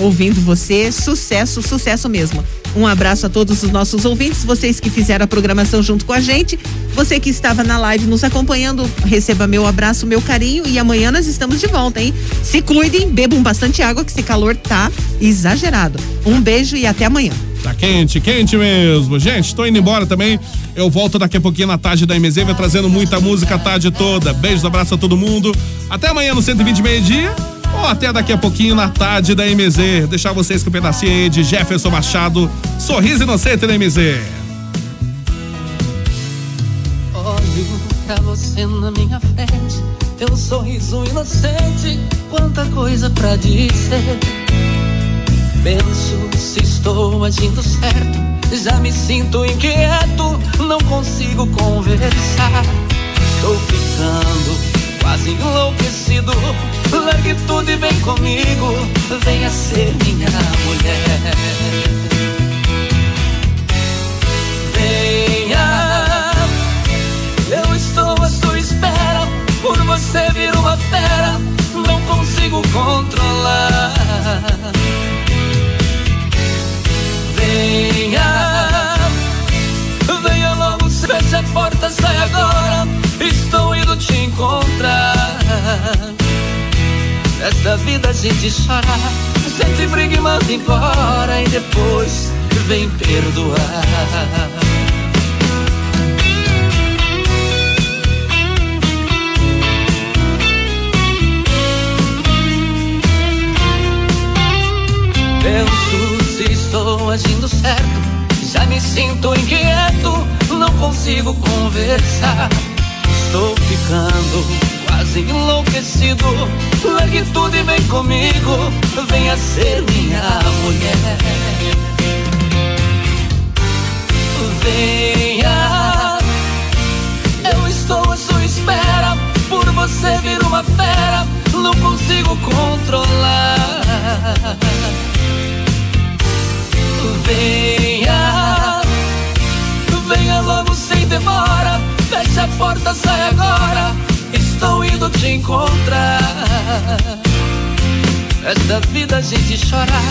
ouvindo você. Sucesso, sucesso mesmo. Um abraço a todos os nossos ouvintes, vocês que fizeram a programação junto com a gente. Você que estava na live nos acompanhando, receba meu abraço, meu carinho. E amanhã nós estamos de volta, hein? Se cuidem, bebam bastante água, que esse calor tá exagerado. Um beijo e até amanhã. Tá quente, quente mesmo. Gente, tô indo embora também. Eu volto daqui a pouquinho na tarde da MZ, trazendo muita música a tarde toda. Beijos, abraço a todo mundo. Até amanhã no 120 meio-dia. Ou até daqui a pouquinho na tarde da MZ. Deixar vocês com um pedacinho aí de Jefferson Machado. Sorriso inocente da MZ. Olho pra você na minha frente, teu sorriso inocente, quanta coisa pra dizer. Penso se estou agindo certo, já me sinto inquieto, não consigo conversar. Estou ficando quase enlouquecido. Largue tudo e vem comigo, venha ser minha mulher. Venha, eu estou à sua espera. Por você vir uma fera, não consigo controlar. Venha, venha logo, feche a porta, sai agora. Estou indo te encontrar. Esta vida a gente chora, sente briga e manda embora e depois vem perdoar. Penso se estou agindo certo. Já me sinto inquieto, não consigo conversar. Estou ficando quase enlouquecido. Largue tudo e vem comigo. Venha ser minha mulher. Venha, eu estou à sua espera. Por você vir uma fera, não consigo controlar. Venha, venha logo sem demora. Fecha a porta, sai agora. Estou indo te encontrar. Esta vida a gente chora,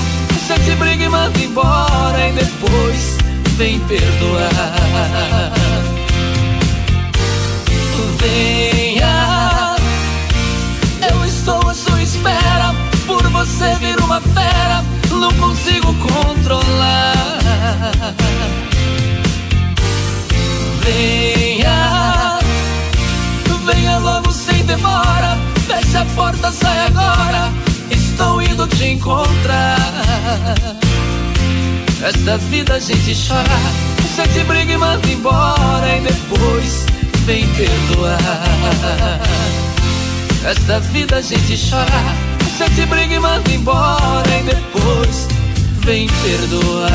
sente briga e manda embora. E depois vem perdoar. Venha, eu estou à sua espera. Por você vir uma fera, não consigo controlar. Venha, venha logo sem demora. Fecha a porta, sai agora. Estou indo te encontrar. Esta vida a gente chora, sente briga e manda embora. E depois vem perdoar. Esta vida a gente chora, sente briga e manda embora. E depois vem perdoar.